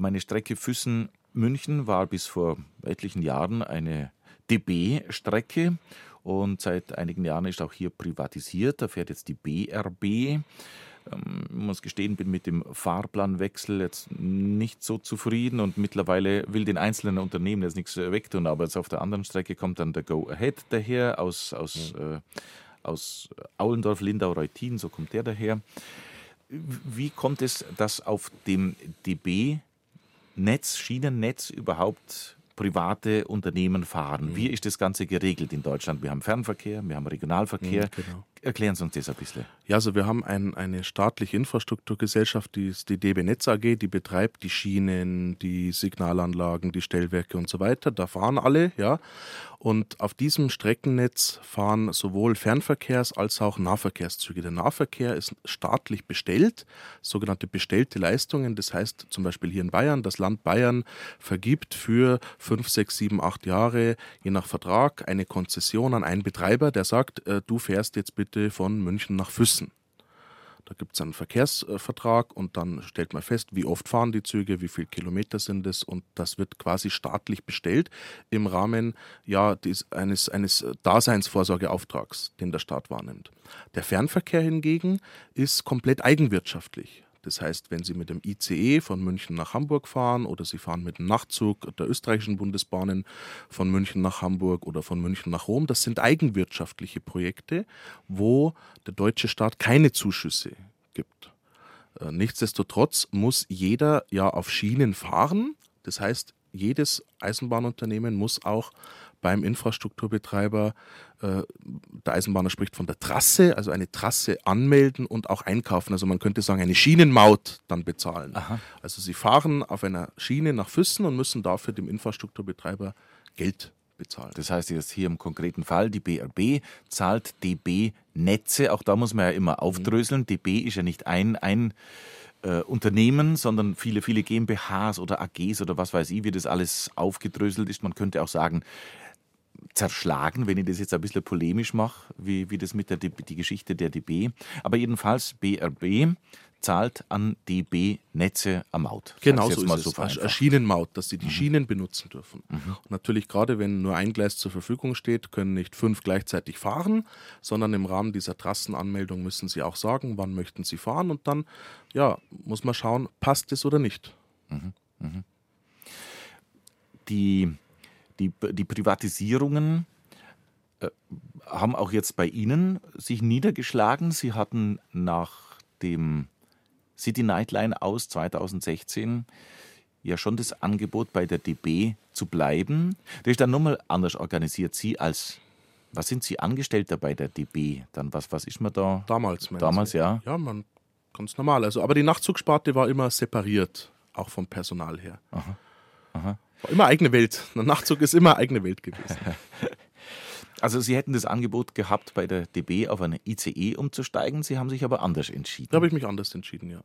meine Strecke Füssen-München war bis vor etlichen Jahren eine DB-Strecke und seit einigen Jahren ist auch hier privatisiert. Da fährt jetzt die BRB. Ähm, ich muss gestehen, bin mit dem Fahrplanwechsel jetzt nicht so zufrieden und mittlerweile will den einzelnen Unternehmen jetzt nichts wegtun, aber jetzt auf der anderen Strecke kommt dann der Go Ahead daher aus, aus, mhm. äh, aus Aulendorf, Lindau, Reutin, so kommt der daher. Wie kommt es, dass auf dem DB Netz, Schienennetz überhaupt private Unternehmen fahren. Mhm. Wie ist das Ganze geregelt in Deutschland? Wir haben Fernverkehr, wir haben Regionalverkehr. Mhm, genau. Erklären Sie uns das ein bisschen. Ja, also wir haben ein, eine staatliche Infrastrukturgesellschaft, die ist die DB Netz AG, die betreibt die Schienen, die Signalanlagen, die Stellwerke und so weiter. Da fahren alle, ja. Und auf diesem Streckennetz fahren sowohl Fernverkehrs- als auch Nahverkehrszüge. Der Nahverkehr ist staatlich bestellt, sogenannte bestellte Leistungen. Das heißt zum Beispiel hier in Bayern, das Land Bayern vergibt für fünf, sechs, sieben, acht Jahre, je nach Vertrag, eine Konzession an einen Betreiber, der sagt, äh, du fährst jetzt bitte von München nach Füssen. Da gibt es einen Verkehrsvertrag und dann stellt man fest, wie oft fahren die Züge, wie viele Kilometer sind es und das wird quasi staatlich bestellt im Rahmen ja, des, eines, eines Daseinsvorsorgeauftrags, den der Staat wahrnimmt. Der Fernverkehr hingegen ist komplett eigenwirtschaftlich. Das heißt, wenn Sie mit dem ICE von München nach Hamburg fahren oder Sie fahren mit dem Nachtzug der österreichischen Bundesbahnen von München nach Hamburg oder von München nach Rom, das sind eigenwirtschaftliche Projekte, wo der deutsche Staat keine Zuschüsse gibt. Äh, nichtsdestotrotz muss jeder ja auf Schienen fahren. Das heißt, jedes Eisenbahnunternehmen muss auch beim Infrastrukturbetreiber, äh, der Eisenbahner spricht von der Trasse, also eine Trasse anmelden und auch einkaufen. Also man könnte sagen, eine Schienenmaut dann bezahlen. Aha. Also sie fahren auf einer Schiene nach Füssen und müssen dafür dem Infrastrukturbetreiber Geld bezahlen. Das heißt jetzt hier im konkreten Fall, die BRB zahlt DB Netze. Auch da muss man ja immer mhm. aufdröseln. Mhm. DB ist ja nicht ein, ein äh, Unternehmen, sondern viele, viele GmbHs oder AGs oder was weiß ich, wie das alles aufgedröselt ist. Man könnte auch sagen, zerschlagen, wenn ich das jetzt ein bisschen polemisch mache, wie, wie das mit der die Geschichte der DB. Aber jedenfalls BRB zahlt an DB Netze am Maut. Genau so ist so es. Eine Schienenmaut, dass sie die mhm. Schienen benutzen dürfen. Mhm. Und natürlich gerade, wenn nur ein Gleis zur Verfügung steht, können nicht fünf gleichzeitig fahren, sondern im Rahmen dieser Trassenanmeldung müssen sie auch sagen, wann möchten sie fahren und dann ja, muss man schauen, passt es oder nicht. Mhm. mhm. Die die, die Privatisierungen äh, haben auch jetzt bei Ihnen sich niedergeschlagen. Sie hatten nach dem City Nightline aus 2016 ja schon das Angebot bei der DB zu bleiben. Das ist dann nochmal anders organisiert. Sie als was sind Sie Angestellter bei der DB? Dann was, was ist man da? Damals, Damals, Sie? ja. Ja, man ganz normal. Also, aber die Nachtzugsparte war immer separiert, auch vom Personal her. Aha. Aha. War immer eigene Welt. Der Nachtzug ist immer eigene Welt gewesen. Also Sie hätten das Angebot gehabt, bei der DB auf eine ICE umzusteigen. Sie haben sich aber anders entschieden. Da habe ich mich anders entschieden, ja.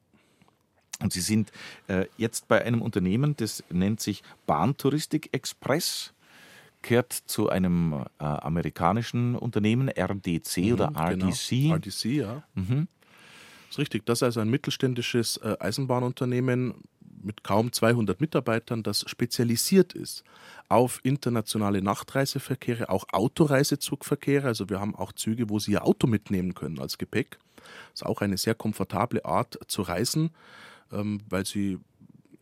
Und Sie sind äh, jetzt bei einem Unternehmen, das nennt sich Bahntouristik Express, gehört zu einem äh, amerikanischen Unternehmen, RDC mhm, oder RDC. Genau. RDC, ja. Mhm. Das ist richtig. Das ist also ein mittelständisches äh, Eisenbahnunternehmen mit kaum 200 Mitarbeitern, das spezialisiert ist auf internationale Nachtreiseverkehre, auch Autoreisezugverkehre. Also wir haben auch Züge, wo Sie Ihr Auto mitnehmen können als Gepäck. Das ist auch eine sehr komfortable Art zu reisen, ähm, weil Sie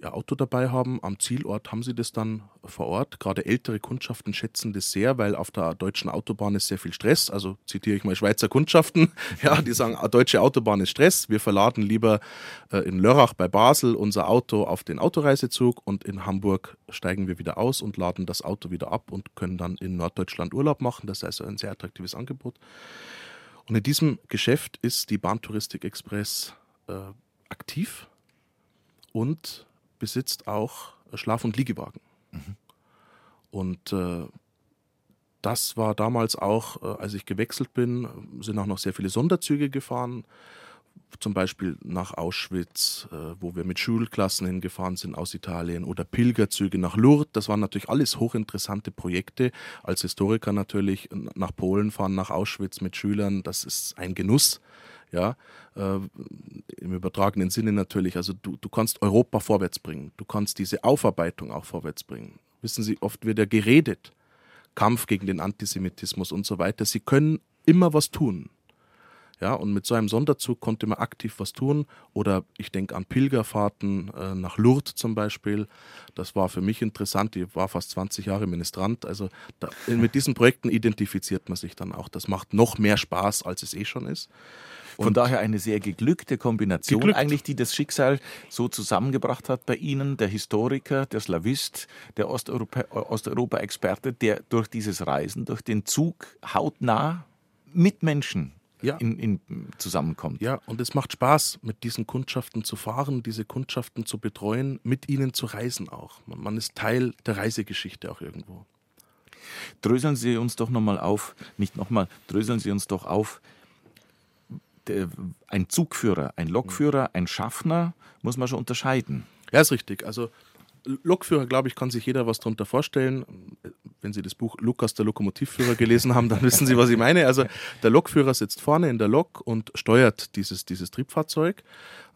ihr Auto dabei haben. Am Zielort haben sie das dann vor Ort. Gerade ältere Kundschaften schätzen das sehr, weil auf der deutschen Autobahn ist sehr viel Stress. Also zitiere ich mal Schweizer Kundschaften. Ja, die sagen, deutsche Autobahn ist Stress. Wir verladen lieber äh, in Lörrach bei Basel unser Auto auf den Autoreisezug und in Hamburg steigen wir wieder aus und laden das Auto wieder ab und können dann in Norddeutschland Urlaub machen. Das ist also ein sehr attraktives Angebot. Und in diesem Geschäft ist die Bahntouristik Express äh, aktiv und besitzt auch Schlaf- und Liegewagen. Mhm. Und äh, das war damals auch, äh, als ich gewechselt bin, sind auch noch sehr viele Sonderzüge gefahren. Zum Beispiel nach Auschwitz, äh, wo wir mit Schulklassen hingefahren sind aus Italien, oder Pilgerzüge nach Lourdes. Das waren natürlich alles hochinteressante Projekte. Als Historiker natürlich nach Polen fahren, nach Auschwitz mit Schülern, das ist ein Genuss ja, äh, im übertragenen Sinne natürlich. Also du, du kannst Europa vorwärts bringen, du kannst diese Aufarbeitung auch vorwärts bringen. Wissen Sie, oft wird ja geredet, Kampf gegen den Antisemitismus und so weiter. Sie können immer was tun. Ja, und mit so einem Sonderzug konnte man aktiv was tun. Oder ich denke an Pilgerfahrten äh, nach Lourdes zum Beispiel. Das war für mich interessant. Ich war fast 20 Jahre Ministrant. Also da, mit diesen Projekten identifiziert man sich dann auch. Das macht noch mehr Spaß, als es eh schon ist. Von und daher eine sehr geglückte Kombination geglückt. eigentlich, die das Schicksal so zusammengebracht hat bei Ihnen, der Historiker, der Slavist, der Osteuropa-Experte, der durch dieses Reisen, durch den Zug hautnah mit Menschen ja. in, in, zusammenkommt. Ja, und es macht Spaß, mit diesen Kundschaften zu fahren, diese Kundschaften zu betreuen, mit ihnen zu reisen auch. Man ist Teil der Reisegeschichte auch irgendwo. Dröseln Sie uns doch nochmal auf, nicht nochmal, dröseln Sie uns doch auf, ein Zugführer, ein Lokführer, ein Schaffner, muss man schon unterscheiden. Ja, ist richtig. Also Lokführer, glaube ich, kann sich jeder was darunter vorstellen. Wenn Sie das Buch Lukas, der Lokomotivführer gelesen haben, dann wissen Sie, was ich meine. Also der Lokführer sitzt vorne in der Lok und steuert dieses, dieses Triebfahrzeug.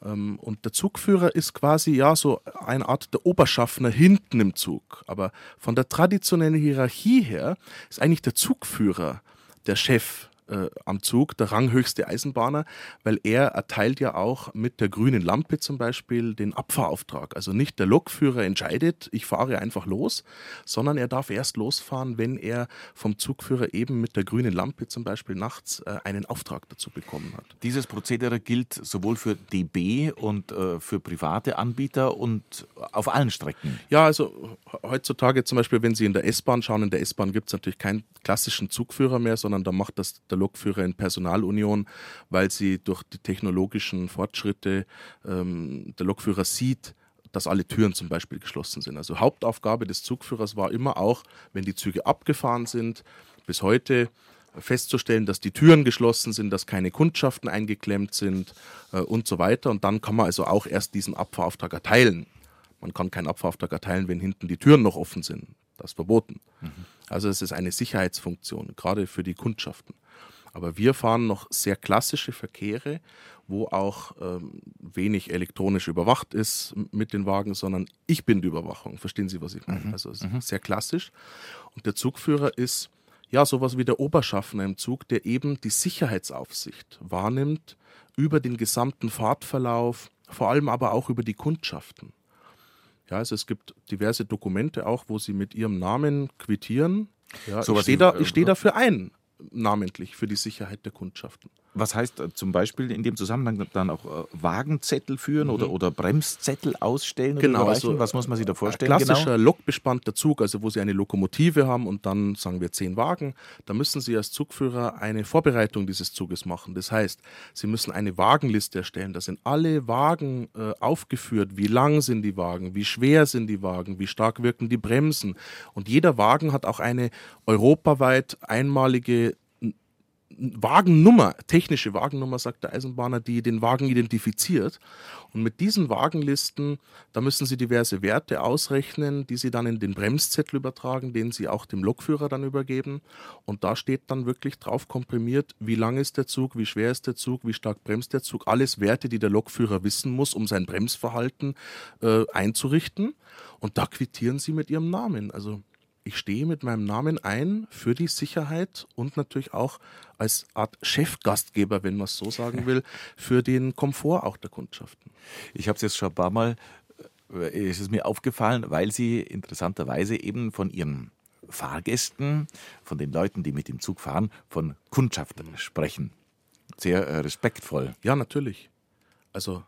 Ähm, und der Zugführer ist quasi ja so eine Art der Oberschaffner hinten im Zug. Aber von der traditionellen Hierarchie her ist eigentlich der Zugführer der Chef äh, am Zug, der ranghöchste Eisenbahner, weil er erteilt ja auch mit der grünen Lampe zum Beispiel den Abfahrauftrag. Also nicht der Lokführer entscheidet, ich fahre einfach los, sondern er darf erst losfahren, wenn er vom Zugführer eben mit der grünen Lampe zum Beispiel nachts äh, einen Auftrag dazu bekommen hat. Dieses Prozedere gilt sowohl für DB und äh, für private Anbieter und auf allen Strecken. Ja, also heutzutage zum Beispiel, wenn Sie in der S-Bahn schauen, in der S-Bahn gibt es natürlich keinen klassischen Zugführer mehr, sondern da macht das der Lokführer in Personalunion, weil sie durch die technologischen Fortschritte ähm, der Lokführer sieht, dass alle Türen zum Beispiel geschlossen sind. Also Hauptaufgabe des Zugführers war immer auch, wenn die Züge abgefahren sind, bis heute festzustellen, dass die Türen geschlossen sind, dass keine Kundschaften eingeklemmt sind äh, und so weiter. Und dann kann man also auch erst diesen Abfahrauftrag erteilen. Man kann keinen Abfahrauftrag erteilen, wenn hinten die Türen noch offen sind. Das ist verboten. Mhm. Also es ist eine Sicherheitsfunktion, gerade für die Kundschaften. Aber wir fahren noch sehr klassische Verkehre, wo auch ähm, wenig elektronisch überwacht ist mit den Wagen, sondern ich bin die Überwachung. Verstehen Sie, was ich meine? Mhm. Also mhm. sehr klassisch. Und der Zugführer ist ja sowas wie der Oberschaffner im Zug, der eben die Sicherheitsaufsicht wahrnimmt über den gesamten Fahrtverlauf, vor allem aber auch über die Kundschaften. Ja, also es gibt diverse Dokumente auch, wo Sie mit Ihrem Namen quittieren. Ja, so ich stehe da, ich steh dafür ein namentlich für die Sicherheit der Kundschaften. Was heißt äh, zum Beispiel in dem Zusammenhang dann auch äh, Wagenzettel führen mhm. oder, oder Bremszettel ausstellen? Genau. Oder also, Was muss man sich da vorstellen? Ein klassischer genau? lokbespannter Zug, also wo Sie eine Lokomotive haben und dann sagen wir zehn Wagen, da müssen Sie als Zugführer eine Vorbereitung dieses Zuges machen. Das heißt, Sie müssen eine Wagenliste erstellen. Da sind alle Wagen äh, aufgeführt. Wie lang sind die Wagen? Wie schwer sind die Wagen? Wie stark wirken die Bremsen? Und jeder Wagen hat auch eine europaweit einmalige Wagennummer, technische Wagennummer, sagt der Eisenbahner, die den Wagen identifiziert. Und mit diesen Wagenlisten, da müssen Sie diverse Werte ausrechnen, die Sie dann in den Bremszettel übertragen, den Sie auch dem Lokführer dann übergeben. Und da steht dann wirklich drauf komprimiert, wie lang ist der Zug, wie schwer ist der Zug, wie stark bremst der Zug. Alles Werte, die der Lokführer wissen muss, um sein Bremsverhalten äh, einzurichten. Und da quittieren Sie mit Ihrem Namen. Also ich stehe mit meinem Namen ein für die Sicherheit und natürlich auch als Art Chefgastgeber, wenn man es so sagen will, für den Komfort auch der Kundschaften. Ich habe es jetzt schon ein paar Mal, äh, ist es mir aufgefallen, weil Sie interessanterweise eben von Ihren Fahrgästen, von den Leuten, die mit dem Zug fahren, von Kundschaften sprechen. Sehr äh, respektvoll. Ja, natürlich. Also,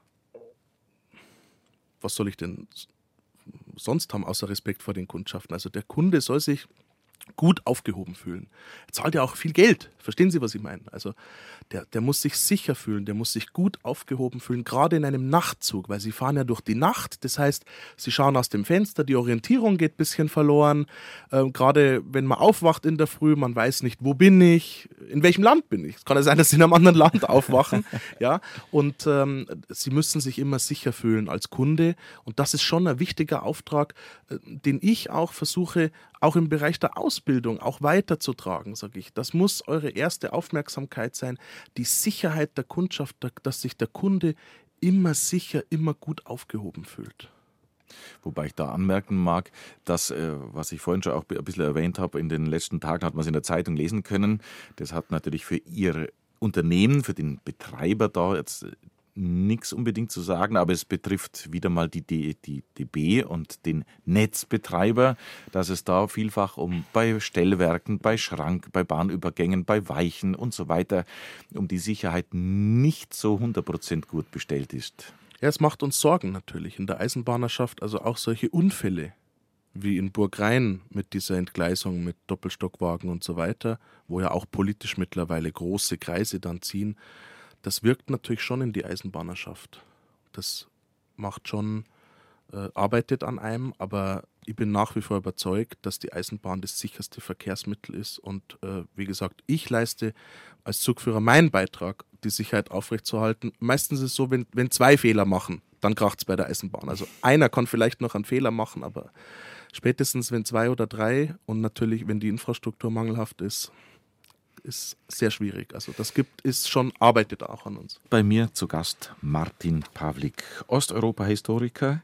was soll ich denn sonst haben, außer Respekt vor den Kundschaften. Also der Kunde soll sich gut aufgehoben fühlen. Er zahlt ja auch viel Geld. Verstehen Sie, was ich meine? Also der, der muss sich sicher fühlen, der muss sich gut aufgehoben fühlen, gerade in einem Nachtzug, weil Sie fahren ja durch die Nacht. Das heißt, Sie schauen aus dem Fenster, die Orientierung geht ein bisschen verloren. Ähm, gerade wenn man aufwacht in der Früh, man weiß nicht, wo bin ich, in welchem Land bin ich. Es kann ja sein, dass Sie in einem anderen Land aufwachen. ja, und ähm, Sie müssen sich immer sicher fühlen als Kunde. Und das ist schon ein wichtiger Auftrag, äh, den ich auch versuche, auch im Bereich der Ausbildung auch weiterzutragen, sage ich. Das muss eure erste Aufmerksamkeit sein, die Sicherheit der Kundschaft, dass sich der Kunde immer sicher, immer gut aufgehoben fühlt. Wobei ich da anmerken mag, dass, äh, was ich vorhin schon auch ein bisschen erwähnt habe, in den letzten Tagen hat man es in der Zeitung lesen können. Das hat natürlich für Ihr Unternehmen, für den Betreiber da jetzt nichts unbedingt zu sagen, aber es betrifft wieder mal die, die, die DB und den Netzbetreiber, dass es da vielfach um bei Stellwerken, bei Schrank, bei Bahnübergängen, bei Weichen und so weiter um die Sicherheit nicht so 100% gut bestellt ist. Ja, es macht uns Sorgen natürlich in der Eisenbahnerschaft, also auch solche Unfälle wie in Burg Rhein mit dieser Entgleisung mit Doppelstockwagen und so weiter, wo ja auch politisch mittlerweile große Kreise dann ziehen das wirkt natürlich schon in die Eisenbahnerschaft. Das macht schon, äh, arbeitet an einem, aber ich bin nach wie vor überzeugt, dass die Eisenbahn das sicherste Verkehrsmittel ist. Und äh, wie gesagt, ich leiste als Zugführer meinen Beitrag, die Sicherheit aufrechtzuerhalten. Meistens ist es so, wenn, wenn zwei Fehler machen, dann kracht es bei der Eisenbahn. Also einer kann vielleicht noch einen Fehler machen, aber spätestens wenn zwei oder drei und natürlich, wenn die Infrastruktur mangelhaft ist, ist sehr schwierig. Also das gibt, ist schon, arbeitet auch an uns. Bei mir zu Gast Martin Pavlik, Osteuropa-Historiker,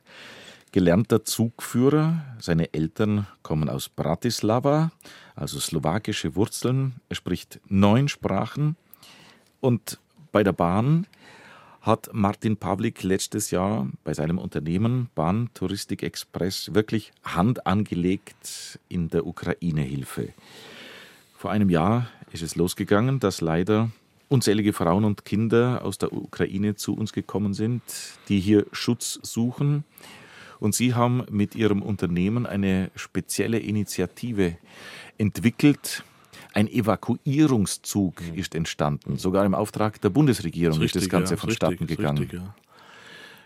gelernter Zugführer. Seine Eltern kommen aus Bratislava, also slowakische Wurzeln. Er spricht neun Sprachen und bei der Bahn hat Martin Pavlik letztes Jahr bei seinem Unternehmen Bahn Touristik Express wirklich Hand angelegt in der Ukraine-Hilfe. Vor einem Jahr ist es losgegangen, dass leider unzählige Frauen und Kinder aus der Ukraine zu uns gekommen sind, die hier Schutz suchen. Und Sie haben mit Ihrem Unternehmen eine spezielle Initiative entwickelt. Ein Evakuierungszug mhm. ist entstanden. Sogar im Auftrag der Bundesregierung ist, richtig, das Ganze ja, vonstatten richtig, gegangen. Richtig, ja.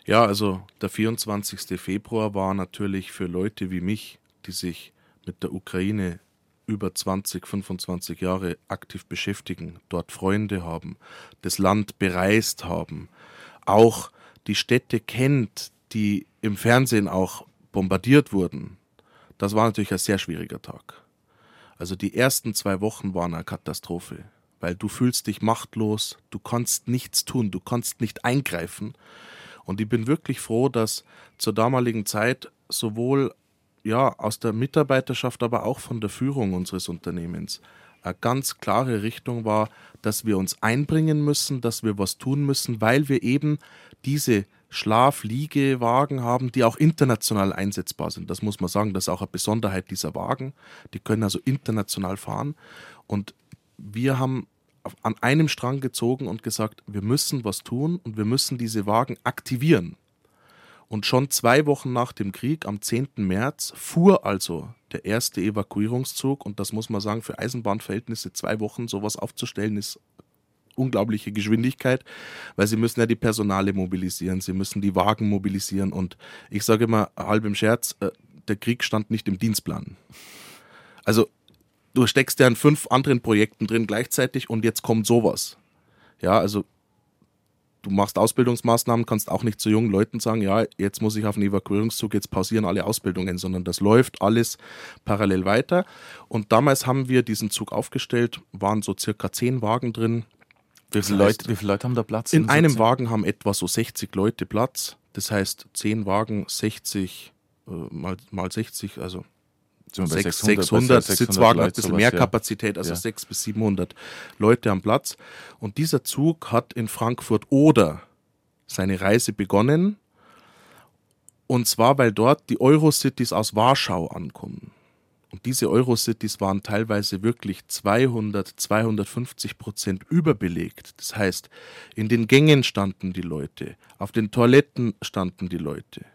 ja, also der 24. Februar war natürlich für Leute wie mich, die sich mit der Ukraine über 20, 25 Jahre aktiv beschäftigen, dort Freunde haben, das Land bereist haben, auch die Städte kennt, die im Fernsehen auch bombardiert wurden, das war natürlich ein sehr schwieriger Tag. Also die ersten zwei Wochen waren eine Katastrophe, weil du fühlst dich machtlos, du kannst nichts tun, du kannst nicht eingreifen. Und ich bin wirklich froh, dass zur damaligen Zeit sowohl ja, aus der Mitarbeiterschaft, aber auch von der Führung unseres Unternehmens eine ganz klare Richtung war, dass wir uns einbringen müssen, dass wir was tun müssen, weil wir eben diese Schlafliegewagen haben, die auch international einsetzbar sind. Das muss man sagen, das ist auch eine Besonderheit dieser Wagen. Die können also international fahren. Und wir haben an einem Strang gezogen und gesagt, wir müssen was tun und wir müssen diese Wagen aktivieren. Und schon zwei Wochen nach dem Krieg, am 10. März, fuhr also der erste Evakuierungszug. Und das muss man sagen, für Eisenbahnverhältnisse zwei Wochen sowas aufzustellen, ist unglaubliche Geschwindigkeit, weil sie müssen ja die Personale mobilisieren, sie müssen die Wagen mobilisieren. Und ich sage immer halb im Scherz, äh, der Krieg stand nicht im Dienstplan. Also du steckst ja in fünf anderen Projekten drin gleichzeitig und jetzt kommt sowas. Ja, also du machst Ausbildungsmaßnahmen, kannst auch nicht zu jungen Leuten sagen, ja, jetzt muss ich auf den Evakuierungszug, jetzt pausieren alle Ausbildungen, sondern das läuft alles parallel weiter. Und damals haben wir diesen Zug aufgestellt, waren so circa zehn Wagen drin. Wie viele, Leute, wie viele Leute haben da Platz? In einem Wagen haben etwa so 60 Leute Platz. Das heißt, zehn Wagen, 60 äh, mal, mal 60, also 600, 600, 600 Sitzwagen, ein bisschen mehr Kapazität, also ja. 600 bis 700 Leute am Platz. Und dieser Zug hat in Frankfurt oder seine Reise begonnen. Und zwar, weil dort die Eurocities aus Warschau ankommen. Und diese Eurocities waren teilweise wirklich 200, 250 Prozent überbelegt. Das heißt, in den Gängen standen die Leute, auf den Toiletten standen die Leute.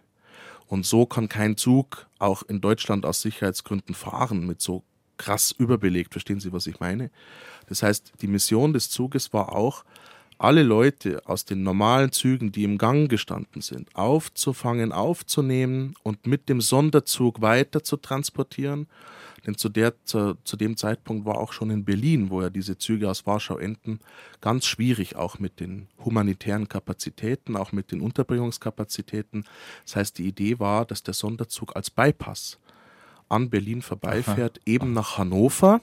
Und so kann kein Zug auch in Deutschland aus Sicherheitsgründen fahren mit so krass überbelegt. Verstehen Sie, was ich meine? Das heißt, die Mission des Zuges war auch, alle Leute aus den normalen Zügen, die im Gang gestanden sind, aufzufangen, aufzunehmen und mit dem Sonderzug weiter zu transportieren denn zu, der, zu, zu dem Zeitpunkt war auch schon in Berlin, wo ja diese Züge aus Warschau enden, ganz schwierig, auch mit den humanitären Kapazitäten, auch mit den Unterbringungskapazitäten. Das heißt, die Idee war, dass der Sonderzug als Bypass an Berlin vorbeifährt, Aha. eben nach Hannover.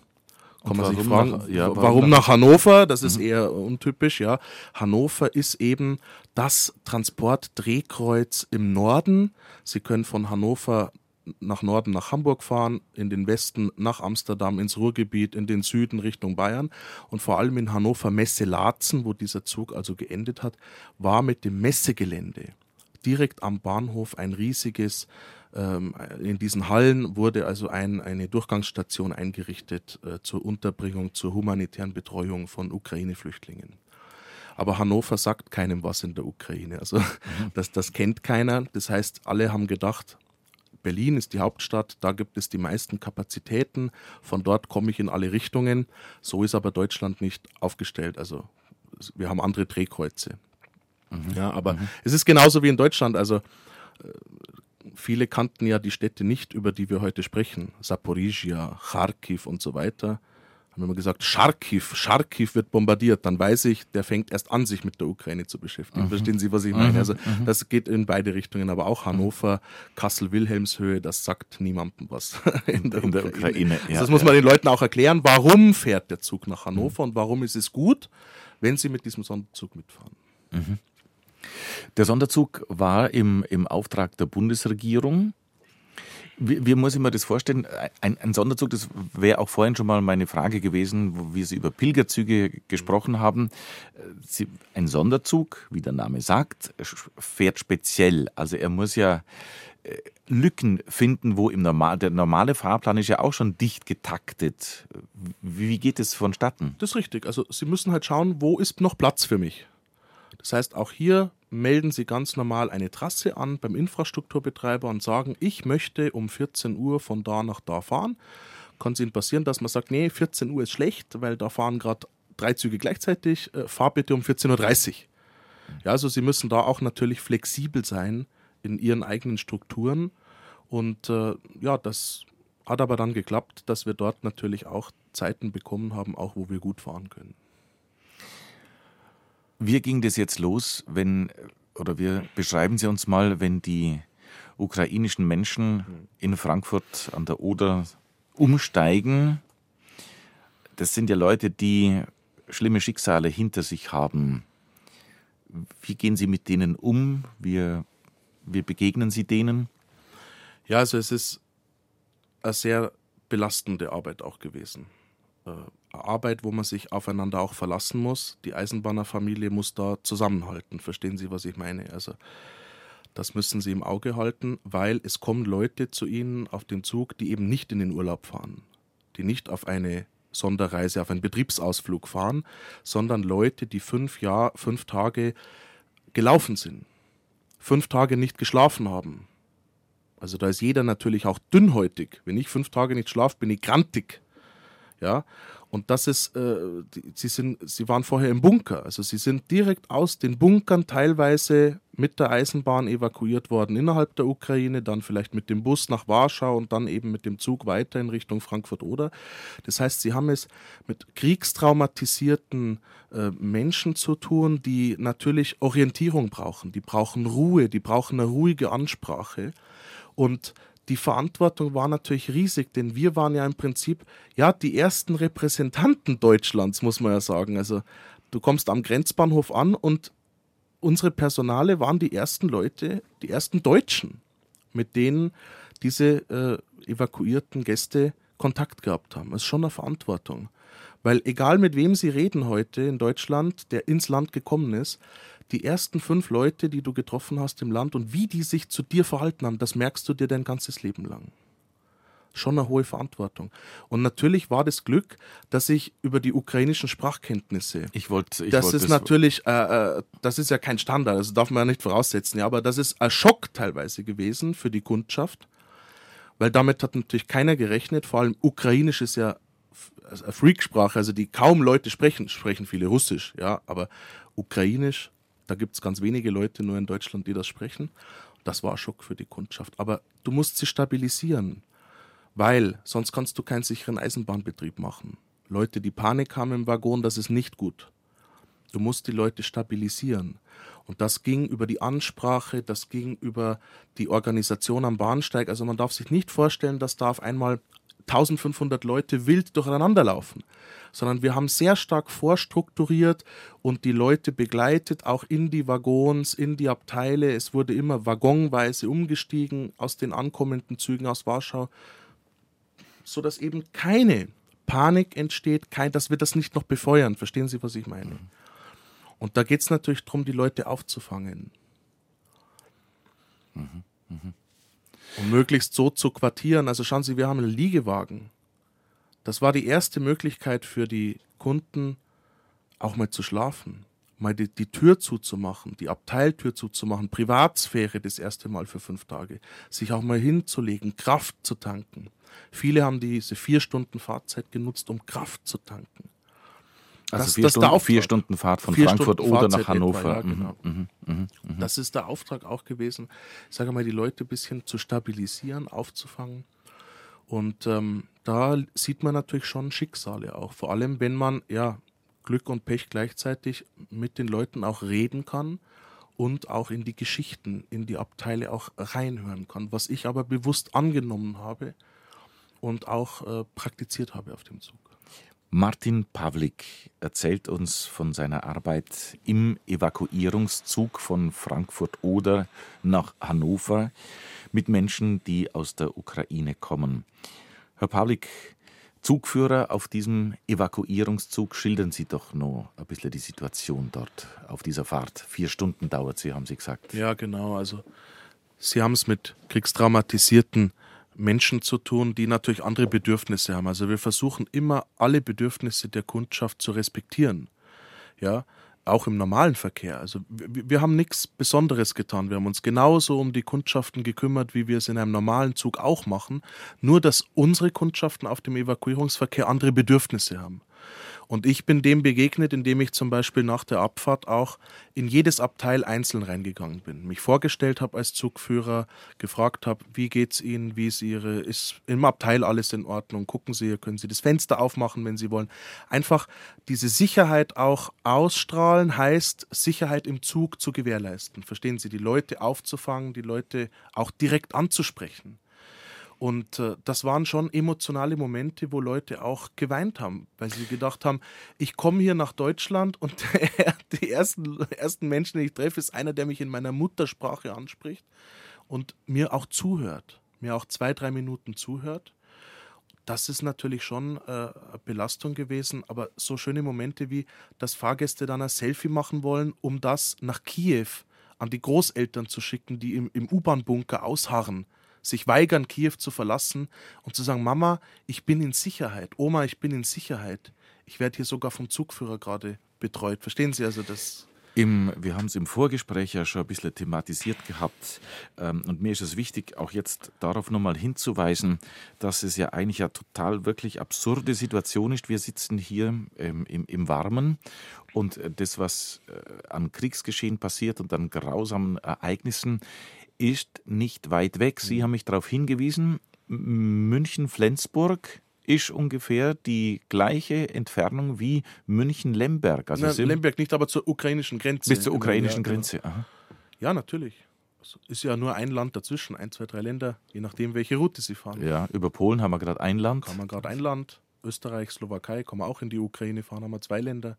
Kann man sich fragen, nach, ja, warum, warum nach Hannover? Das ist mhm. eher untypisch, ja. Hannover ist eben das Transportdrehkreuz im Norden. Sie können von Hannover nach Norden nach Hamburg fahren, in den Westen nach Amsterdam, ins Ruhrgebiet, in den Süden Richtung Bayern und vor allem in Hannover Messe-Laatzen, wo dieser Zug also geendet hat, war mit dem Messegelände direkt am Bahnhof ein riesiges, ähm, in diesen Hallen wurde also ein, eine Durchgangsstation eingerichtet äh, zur Unterbringung, zur humanitären Betreuung von Ukraine-Flüchtlingen. Aber Hannover sagt keinem was in der Ukraine. Also das, das kennt keiner. Das heißt, alle haben gedacht, Berlin ist die Hauptstadt, da gibt es die meisten Kapazitäten, von dort komme ich in alle Richtungen. So ist aber Deutschland nicht aufgestellt. Also wir haben andere Drehkreuze. Mhm. Ja, aber mhm. es ist genauso wie in Deutschland. Also äh, viele kannten ja die Städte nicht, über die wir heute sprechen. Saporizhia, Kharkiv und so weiter haben immer gesagt, Charkiw, Charkiw wird bombardiert, dann weiß ich, der fängt erst an, sich mit der Ukraine zu beschäftigen. Mhm. Verstehen Sie, was ich meine? Mhm. Also mhm. das geht in beide Richtungen, aber auch Hannover, Kassel-Wilhelmshöhe, das sagt niemandem was in der, in der Ukraine. Ukraine ja, also das muss man den Leuten auch erklären, warum fährt der Zug nach Hannover mhm. und warum ist es gut, wenn sie mit diesem Sonderzug mitfahren. Mhm. Der Sonderzug war im, im Auftrag der Bundesregierung. Wie, wie, muss ich mir das vorstellen? Ein, ein Sonderzug, das wäre auch vorhin schon mal meine Frage gewesen, wo wir Sie über Pilgerzüge gesprochen haben. Sie, ein Sonderzug, wie der Name sagt, fährt speziell. Also er muss ja äh, Lücken finden, wo im Normal, der normale Fahrplan ist ja auch schon dicht getaktet. Wie geht es vonstatten? Das ist richtig. Also Sie müssen halt schauen, wo ist noch Platz für mich. Das heißt, auch hier melden Sie ganz normal eine Trasse an beim Infrastrukturbetreiber und sagen, ich möchte um 14 Uhr von da nach da fahren. Kann es Ihnen passieren, dass man sagt, nee, 14 Uhr ist schlecht, weil da fahren gerade drei Züge gleichzeitig, äh, fahr bitte um 14.30 Uhr. Ja, also Sie müssen da auch natürlich flexibel sein in Ihren eigenen Strukturen. Und äh, ja, das hat aber dann geklappt, dass wir dort natürlich auch Zeiten bekommen haben, auch wo wir gut fahren können. Wie ging das jetzt los, wenn, oder wir beschreiben Sie uns mal, wenn die ukrainischen Menschen in Frankfurt an der Oder umsteigen? Das sind ja Leute, die schlimme Schicksale hinter sich haben. Wie gehen Sie mit denen um? Wie, wie begegnen Sie denen? Ja, also es ist eine sehr belastende Arbeit auch gewesen. Arbeit, wo man sich aufeinander auch verlassen muss. Die Eisenbahnerfamilie muss da zusammenhalten. Verstehen Sie, was ich meine? Also das müssen Sie im Auge halten, weil es kommen Leute zu Ihnen auf den Zug, die eben nicht in den Urlaub fahren, die nicht auf eine Sonderreise, auf einen Betriebsausflug fahren, sondern Leute, die fünf, Jahr, fünf Tage gelaufen sind, fünf Tage nicht geschlafen haben. Also da ist jeder natürlich auch dünnhäutig. Wenn ich fünf Tage nicht schlafe, bin ich grantig. Ja, und das ist, äh, die, sie, sind, sie waren vorher im Bunker. Also sie sind direkt aus den Bunkern teilweise mit der Eisenbahn evakuiert worden innerhalb der Ukraine, dann vielleicht mit dem Bus nach Warschau und dann eben mit dem Zug weiter in Richtung Frankfurt-Oder. Das heißt, sie haben es mit kriegstraumatisierten äh, Menschen zu tun, die natürlich Orientierung brauchen. Die brauchen Ruhe, die brauchen eine ruhige Ansprache. Und die Verantwortung war natürlich riesig, denn wir waren ja im Prinzip ja die ersten Repräsentanten Deutschlands, muss man ja sagen. Also du kommst am Grenzbahnhof an und unsere Personale waren die ersten Leute, die ersten Deutschen, mit denen diese äh, evakuierten Gäste Kontakt gehabt haben. Das ist schon eine Verantwortung. Weil egal mit wem Sie reden heute in Deutschland, der ins Land gekommen ist, die ersten fünf Leute, die du getroffen hast im Land und wie die sich zu dir verhalten haben, das merkst du dir dein ganzes Leben lang. Schon eine hohe Verantwortung. Und natürlich war das Glück, dass ich über die ukrainischen Sprachkenntnisse. Ich wollte. das wollt ist das natürlich, äh, äh, das ist ja kein Standard, das darf man ja nicht voraussetzen. Ja, aber das ist ein Schock teilweise gewesen für die Kundschaft, weil damit hat natürlich keiner gerechnet. Vor allem Ukrainisch ist ja eine Freaksprache, also die kaum Leute sprechen, sprechen viele Russisch, ja, aber Ukrainisch da gibt es ganz wenige Leute nur in Deutschland, die das sprechen. Das war ein Schock für die Kundschaft. Aber du musst sie stabilisieren, weil sonst kannst du keinen sicheren Eisenbahnbetrieb machen. Leute, die Panik haben im Waggon, das ist nicht gut. Du musst die Leute stabilisieren. Und das ging über die Ansprache, das ging über die Organisation am Bahnsteig. Also man darf sich nicht vorstellen, dass da auf einmal 1500 Leute wild durcheinander laufen, sondern wir haben sehr stark vorstrukturiert und die Leute begleitet, auch in die Waggons, in die Abteile. Es wurde immer waggonweise umgestiegen aus den ankommenden Zügen aus Warschau, sodass eben keine Panik entsteht, kein, dass wir das nicht noch befeuern. Verstehen Sie, was ich meine? Und da geht es natürlich darum, die Leute aufzufangen. Mhm. Mhm um möglichst so zu quartieren. Also schauen Sie, wir haben einen Liegewagen. Das war die erste Möglichkeit für die Kunden, auch mal zu schlafen, mal die, die Tür zuzumachen, die Abteiltür zuzumachen, Privatsphäre das erste Mal für fünf Tage, sich auch mal hinzulegen, Kraft zu tanken. Viele haben diese vier Stunden Fahrzeit genutzt, um Kraft zu tanken. Also das, vier, das Stunden, vier Stunden Fahrt von Frankfurt Stunden oder nach Hannover. Etwa, ja, genau. mhm, mh, mh. Das ist der Auftrag auch gewesen, ich sage mal, die Leute ein bisschen zu stabilisieren, aufzufangen. Und ähm, da sieht man natürlich schon Schicksale auch. Vor allem, wenn man ja Glück und Pech gleichzeitig mit den Leuten auch reden kann und auch in die Geschichten, in die Abteile auch reinhören kann, was ich aber bewusst angenommen habe und auch äh, praktiziert habe auf dem Zug. Martin Pawlik erzählt uns von seiner Arbeit im Evakuierungszug von Frankfurt-Oder nach Hannover mit Menschen, die aus der Ukraine kommen. Herr Pawlik, Zugführer auf diesem Evakuierungszug, schildern Sie doch noch ein bisschen die Situation dort auf dieser Fahrt. Vier Stunden dauert sie, haben Sie gesagt. Ja, genau. Also Sie haben es mit kriegstraumatisierten Menschen zu tun, die natürlich andere Bedürfnisse haben. Also wir versuchen immer alle Bedürfnisse der Kundschaft zu respektieren. Ja, auch im normalen Verkehr. Also wir, wir haben nichts Besonderes getan. Wir haben uns genauso um die Kundschaften gekümmert, wie wir es in einem normalen Zug auch machen. Nur dass unsere Kundschaften auf dem Evakuierungsverkehr andere Bedürfnisse haben. Und ich bin dem begegnet, indem ich zum Beispiel nach der Abfahrt auch in jedes Abteil einzeln reingegangen bin, mich vorgestellt habe als Zugführer, gefragt habe, wie geht's Ihnen, wie ist Ihre, ist im Abteil alles in Ordnung, gucken Sie, können Sie das Fenster aufmachen, wenn Sie wollen. Einfach diese Sicherheit auch ausstrahlen heißt, Sicherheit im Zug zu gewährleisten. Verstehen Sie, die Leute aufzufangen, die Leute auch direkt anzusprechen. Und äh, das waren schon emotionale Momente, wo Leute auch geweint haben, weil sie gedacht haben, ich komme hier nach Deutschland und die ersten, ersten Menschen, die ich treffe, ist einer, der mich in meiner Muttersprache anspricht und mir auch zuhört, mir auch zwei, drei Minuten zuhört. Das ist natürlich schon äh, eine Belastung gewesen, aber so schöne Momente wie, dass Fahrgäste dann ein Selfie machen wollen, um das nach Kiew an die Großeltern zu schicken, die im, im U-Bahn-Bunker ausharren sich weigern, Kiew zu verlassen und zu sagen, Mama, ich bin in Sicherheit, Oma, ich bin in Sicherheit. Ich werde hier sogar vom Zugführer gerade betreut. Verstehen Sie also das? Im, wir haben es im Vorgespräch ja schon ein bisschen thematisiert gehabt. Ähm, und mir ist es wichtig, auch jetzt darauf nochmal hinzuweisen, dass es ja eigentlich eine total wirklich absurde Situation ist. Wir sitzen hier ähm, im, im Warmen und äh, das, was äh, an Kriegsgeschehen passiert und an grausamen Ereignissen, ist nicht weit weg. Sie mhm. haben mich darauf hingewiesen. München-Flensburg ist ungefähr die gleiche Entfernung wie München-Lemberg. Also Na, Lemberg nicht, aber zur ukrainischen Grenze. Bis zur ukrainischen ja, Grenze. Aha. Ja, natürlich. Es ist ja nur ein Land dazwischen, ein, zwei, drei Länder, je nachdem, welche Route sie fahren. Ja, über Polen haben wir gerade ein Land. Haben wir gerade ein Land. Österreich, Slowakei kommen wir auch in die Ukraine fahren, haben wir zwei Länder.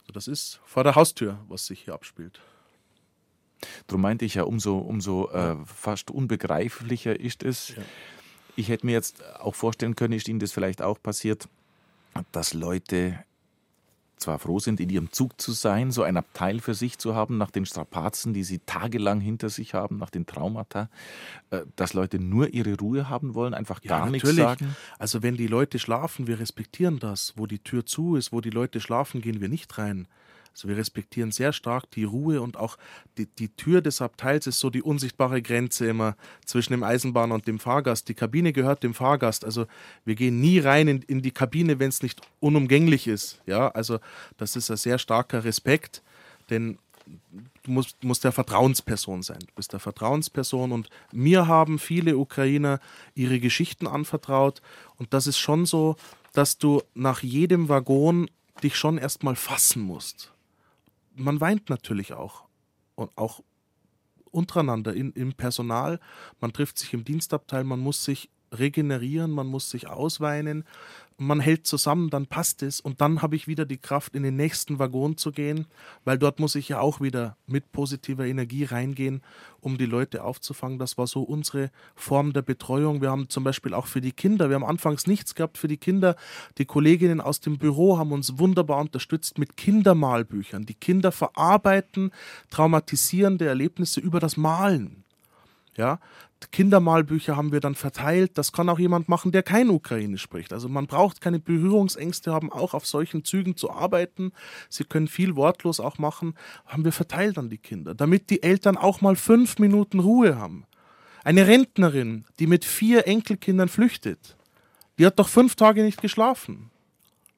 Also das ist vor der Haustür, was sich hier abspielt. Darum meinte ich ja, umso, umso äh, fast unbegreiflicher ist es, ja. Ich hätte mir jetzt auch vorstellen können, ist Ihnen das vielleicht auch passiert, dass Leute zwar froh sind, in ihrem Zug zu sein, so ein Abteil für sich zu haben, nach den Strapazen, die sie tagelang hinter sich haben, nach den Traumata, äh, dass Leute nur ihre Ruhe haben wollen, einfach gar ja, nichts sagen? Also wenn die Leute schlafen, wir respektieren das. Wo die Tür zu ist, wo die Leute schlafen, gehen wir nicht rein. Also wir respektieren sehr stark die Ruhe und auch die, die Tür des Abteils ist so die unsichtbare Grenze immer zwischen dem Eisenbahner und dem Fahrgast. Die Kabine gehört dem Fahrgast. Also wir gehen nie rein in, in die Kabine, wenn es nicht unumgänglich ist. Ja, also das ist ein sehr starker Respekt, denn du musst, musst der Vertrauensperson sein. Du bist der Vertrauensperson und mir haben viele Ukrainer ihre Geschichten anvertraut und das ist schon so, dass du nach jedem Waggon dich schon erstmal fassen musst man weint natürlich auch. Und auch untereinander in, im Personal. Man trifft sich im Dienstabteil, man muss sich regenerieren, man muss sich ausweinen, man hält zusammen, dann passt es und dann habe ich wieder die Kraft, in den nächsten Waggon zu gehen, weil dort muss ich ja auch wieder mit positiver Energie reingehen, um die Leute aufzufangen. Das war so unsere Form der Betreuung. Wir haben zum Beispiel auch für die Kinder, wir haben anfangs nichts gehabt für die Kinder. Die Kolleginnen aus dem Büro haben uns wunderbar unterstützt mit Kindermalbüchern. Die Kinder verarbeiten traumatisierende Erlebnisse über das Malen. Ja, Kindermalbücher haben wir dann verteilt. Das kann auch jemand machen, der kein Ukrainisch spricht. Also man braucht keine Berührungsängste haben, auch auf solchen Zügen zu arbeiten. Sie können viel wortlos auch machen. Haben wir verteilt an die Kinder, damit die Eltern auch mal fünf Minuten Ruhe haben. Eine Rentnerin, die mit vier Enkelkindern flüchtet, die hat doch fünf Tage nicht geschlafen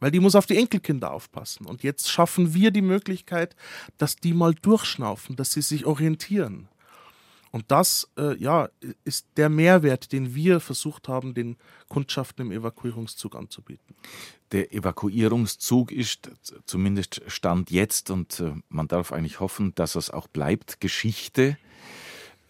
weil die muss auf die Enkelkinder aufpassen. Und jetzt schaffen wir die Möglichkeit, dass die mal durchschnaufen, dass sie sich orientieren. Und das äh, ja, ist der Mehrwert, den wir versucht haben, den Kundschaften im Evakuierungszug anzubieten. Der Evakuierungszug ist zumindest Stand jetzt und äh, man darf eigentlich hoffen, dass es auch bleibt, Geschichte.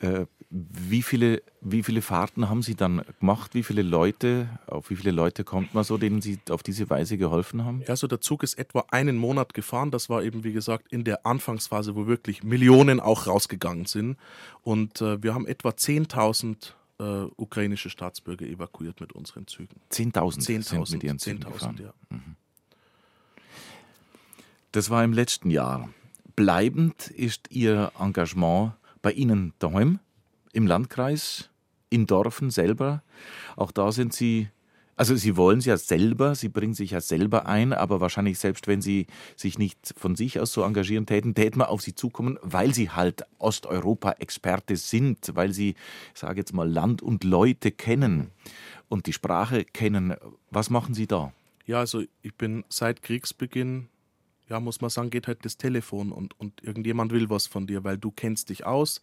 Äh, wie viele, wie viele Fahrten haben Sie dann gemacht? Wie viele Leute, auf wie viele Leute kommt man so, denen Sie auf diese Weise geholfen haben? Ja, also der Zug ist etwa einen Monat gefahren. Das war eben, wie gesagt, in der Anfangsphase, wo wirklich Millionen auch rausgegangen sind. Und äh, wir haben etwa 10.000 äh, ukrainische Staatsbürger evakuiert mit unseren Zügen. 10.000 10.000 mit ihren Zügen 10.000, ja. Mhm. Das war im letzten Jahr. Bleibend ist Ihr Engagement bei Ihnen daheim? im Landkreis, in Dorfen selber. Auch da sind Sie, also Sie wollen es ja selber, Sie bringen sich ja selber ein, aber wahrscheinlich selbst wenn Sie sich nicht von sich aus so engagieren täten, täten wir auf Sie zukommen, weil Sie halt Osteuropa-Experte sind, weil Sie, ich sage jetzt mal, Land und Leute kennen und die Sprache kennen. Was machen Sie da? Ja, also ich bin seit Kriegsbeginn ja, muss man sagen, geht halt das Telefon und, und irgendjemand will was von dir, weil du kennst dich aus,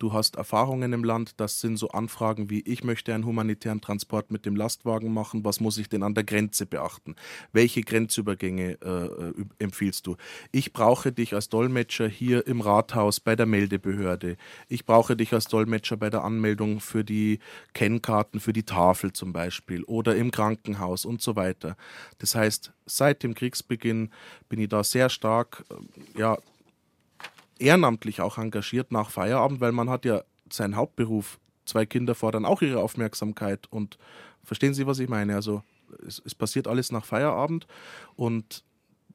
du hast Erfahrungen im Land, das sind so Anfragen wie, ich möchte einen humanitären Transport mit dem Lastwagen machen, was muss ich denn an der Grenze beachten? Welche Grenzübergänge äh, empfiehlst du? Ich brauche dich als Dolmetscher hier im Rathaus bei der Meldebehörde. Ich brauche dich als Dolmetscher bei der Anmeldung für die Kennkarten, für die Tafel zum Beispiel oder im Krankenhaus und so weiter. Das heißt, seit dem Kriegsbeginn bin ich da sehr stark äh, ja, ehrenamtlich auch engagiert nach Feierabend, weil man hat ja seinen Hauptberuf. Zwei Kinder fordern auch ihre Aufmerksamkeit und verstehen Sie, was ich meine? Also es, es passiert alles nach Feierabend und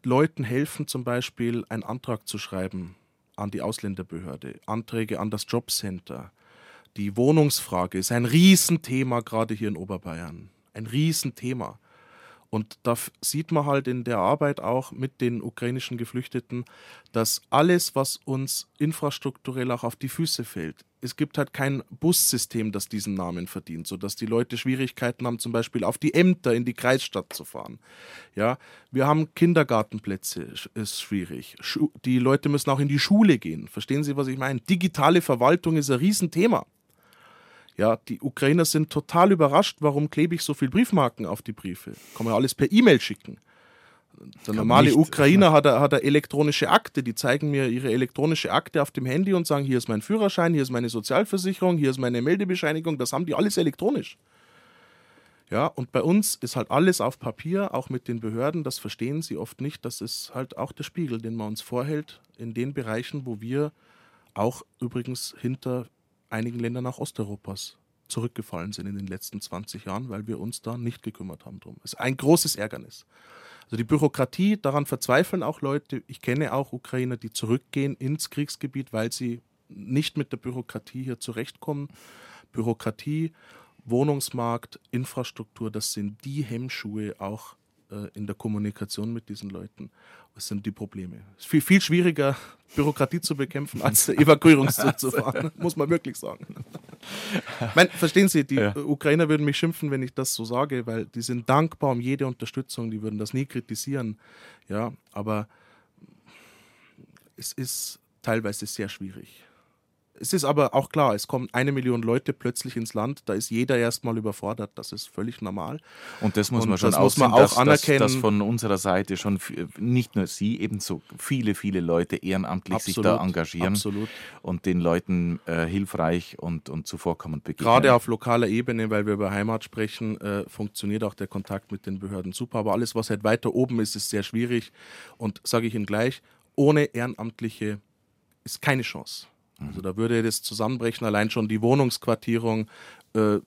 Leuten helfen zum Beispiel, einen Antrag zu schreiben an die Ausländerbehörde, Anträge an das Jobcenter. die Wohnungsfrage ist ein Riesenthema gerade hier in Oberbayern. Ein Riesenthema. Und da sieht man halt in der Arbeit auch mit den ukrainischen Geflüchteten, dass alles, was uns infrastrukturell auch auf die Füße fällt, es gibt halt kein Bussystem, das diesen Namen verdient, sodass die Leute Schwierigkeiten haben, zum Beispiel auf die Ämter in die Kreisstadt zu fahren. Ja, wir haben Kindergartenplätze, ist schwierig. Die Leute müssen auch in die Schule gehen. Verstehen Sie, was ich meine? Digitale Verwaltung ist ein Riesenthema. Ja, die Ukrainer sind total überrascht, warum klebe ich so viel Briefmarken auf die Briefe. Kann man alles per E-Mail schicken. Der normale nicht. Ukrainer hat eine, hat eine elektronische Akte, die zeigen mir ihre elektronische Akte auf dem Handy und sagen, hier ist mein Führerschein, hier ist meine Sozialversicherung, hier ist meine Meldebescheinigung, das haben die alles elektronisch. Ja, und bei uns ist halt alles auf Papier, auch mit den Behörden, das verstehen sie oft nicht. Das ist halt auch der Spiegel, den man uns vorhält, in den Bereichen, wo wir auch übrigens hinter einigen Ländern auch Osteuropas zurückgefallen sind in den letzten 20 Jahren, weil wir uns da nicht gekümmert haben drum. Das ist ein großes Ärgernis. Also die Bürokratie, daran verzweifeln auch Leute. Ich kenne auch Ukrainer, die zurückgehen ins Kriegsgebiet, weil sie nicht mit der Bürokratie hier zurechtkommen. Bürokratie, Wohnungsmarkt, Infrastruktur, das sind die Hemmschuhe auch in der Kommunikation mit diesen Leuten. Was sind die Probleme? Es ist viel, viel schwieriger, Bürokratie zu bekämpfen, als Evakuierungszug zu fahren, muss man wirklich sagen. Mein, verstehen Sie, die ja. Ukrainer würden mich schimpfen, wenn ich das so sage, weil die sind dankbar um jede Unterstützung, die würden das nie kritisieren. Ja, aber es ist teilweise sehr schwierig. Es ist aber auch klar, es kommen eine Million Leute plötzlich ins Land, da ist jeder erstmal überfordert, das ist völlig normal. Und das muss man schon muss man auch dass, anerkennen. Dass, dass, von unserer Seite schon nicht nur Sie, ebenso viele, viele Leute ehrenamtlich absolut, sich da engagieren absolut. und den Leuten äh, hilfreich und, und zuvorkommend begegnen. Gerade auf lokaler Ebene, weil wir über Heimat sprechen, äh, funktioniert auch der Kontakt mit den Behörden super. Aber alles, was halt weiter oben ist, ist sehr schwierig. Und sage ich Ihnen gleich, ohne Ehrenamtliche ist keine Chance. Also da würde das zusammenbrechen, allein schon die Wohnungsquartierung. Äh,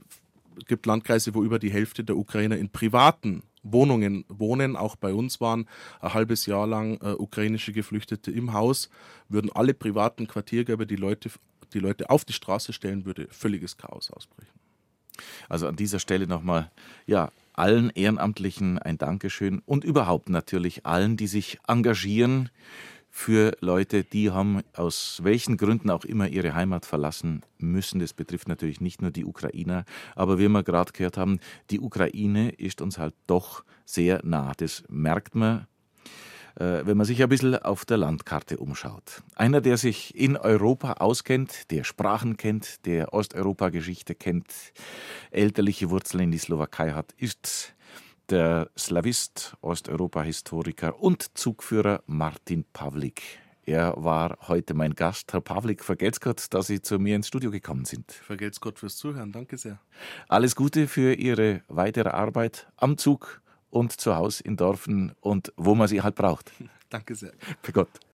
gibt Landkreise, wo über die Hälfte der Ukrainer in privaten Wohnungen wohnen. Auch bei uns waren ein halbes Jahr lang äh, ukrainische Geflüchtete im Haus. Würden alle privaten Quartiergeber die Leute, die Leute auf die Straße stellen, würde völliges Chaos ausbrechen. Also an dieser Stelle nochmal, ja, allen Ehrenamtlichen ein Dankeschön und überhaupt natürlich allen, die sich engagieren für Leute, die haben aus welchen Gründen auch immer ihre Heimat verlassen müssen. Das betrifft natürlich nicht nur die Ukrainer, aber wie wir gerade gehört haben, die Ukraine ist uns halt doch sehr nah. Das merkt man äh, wenn man sich ein bisschen auf der Landkarte umschaut. Einer, der sich in Europa auskennt, der Sprachen kennt, der Osteuropa-Geschichte kennt, elterliche Wurzeln in die Slowakei hat, ist der Slavist, Osteuropa-Historiker und Zugführer Martin Pavlik. Er war heute mein Gast. Herr Pavlik, vergelt's Gott, dass Sie zu mir ins Studio gekommen sind. Vergelt's Gott fürs Zuhören. Danke sehr. Alles Gute für Ihre weitere Arbeit am Zug und zu Hause in Dorfen und wo man Sie halt braucht. Danke sehr. Für Gott.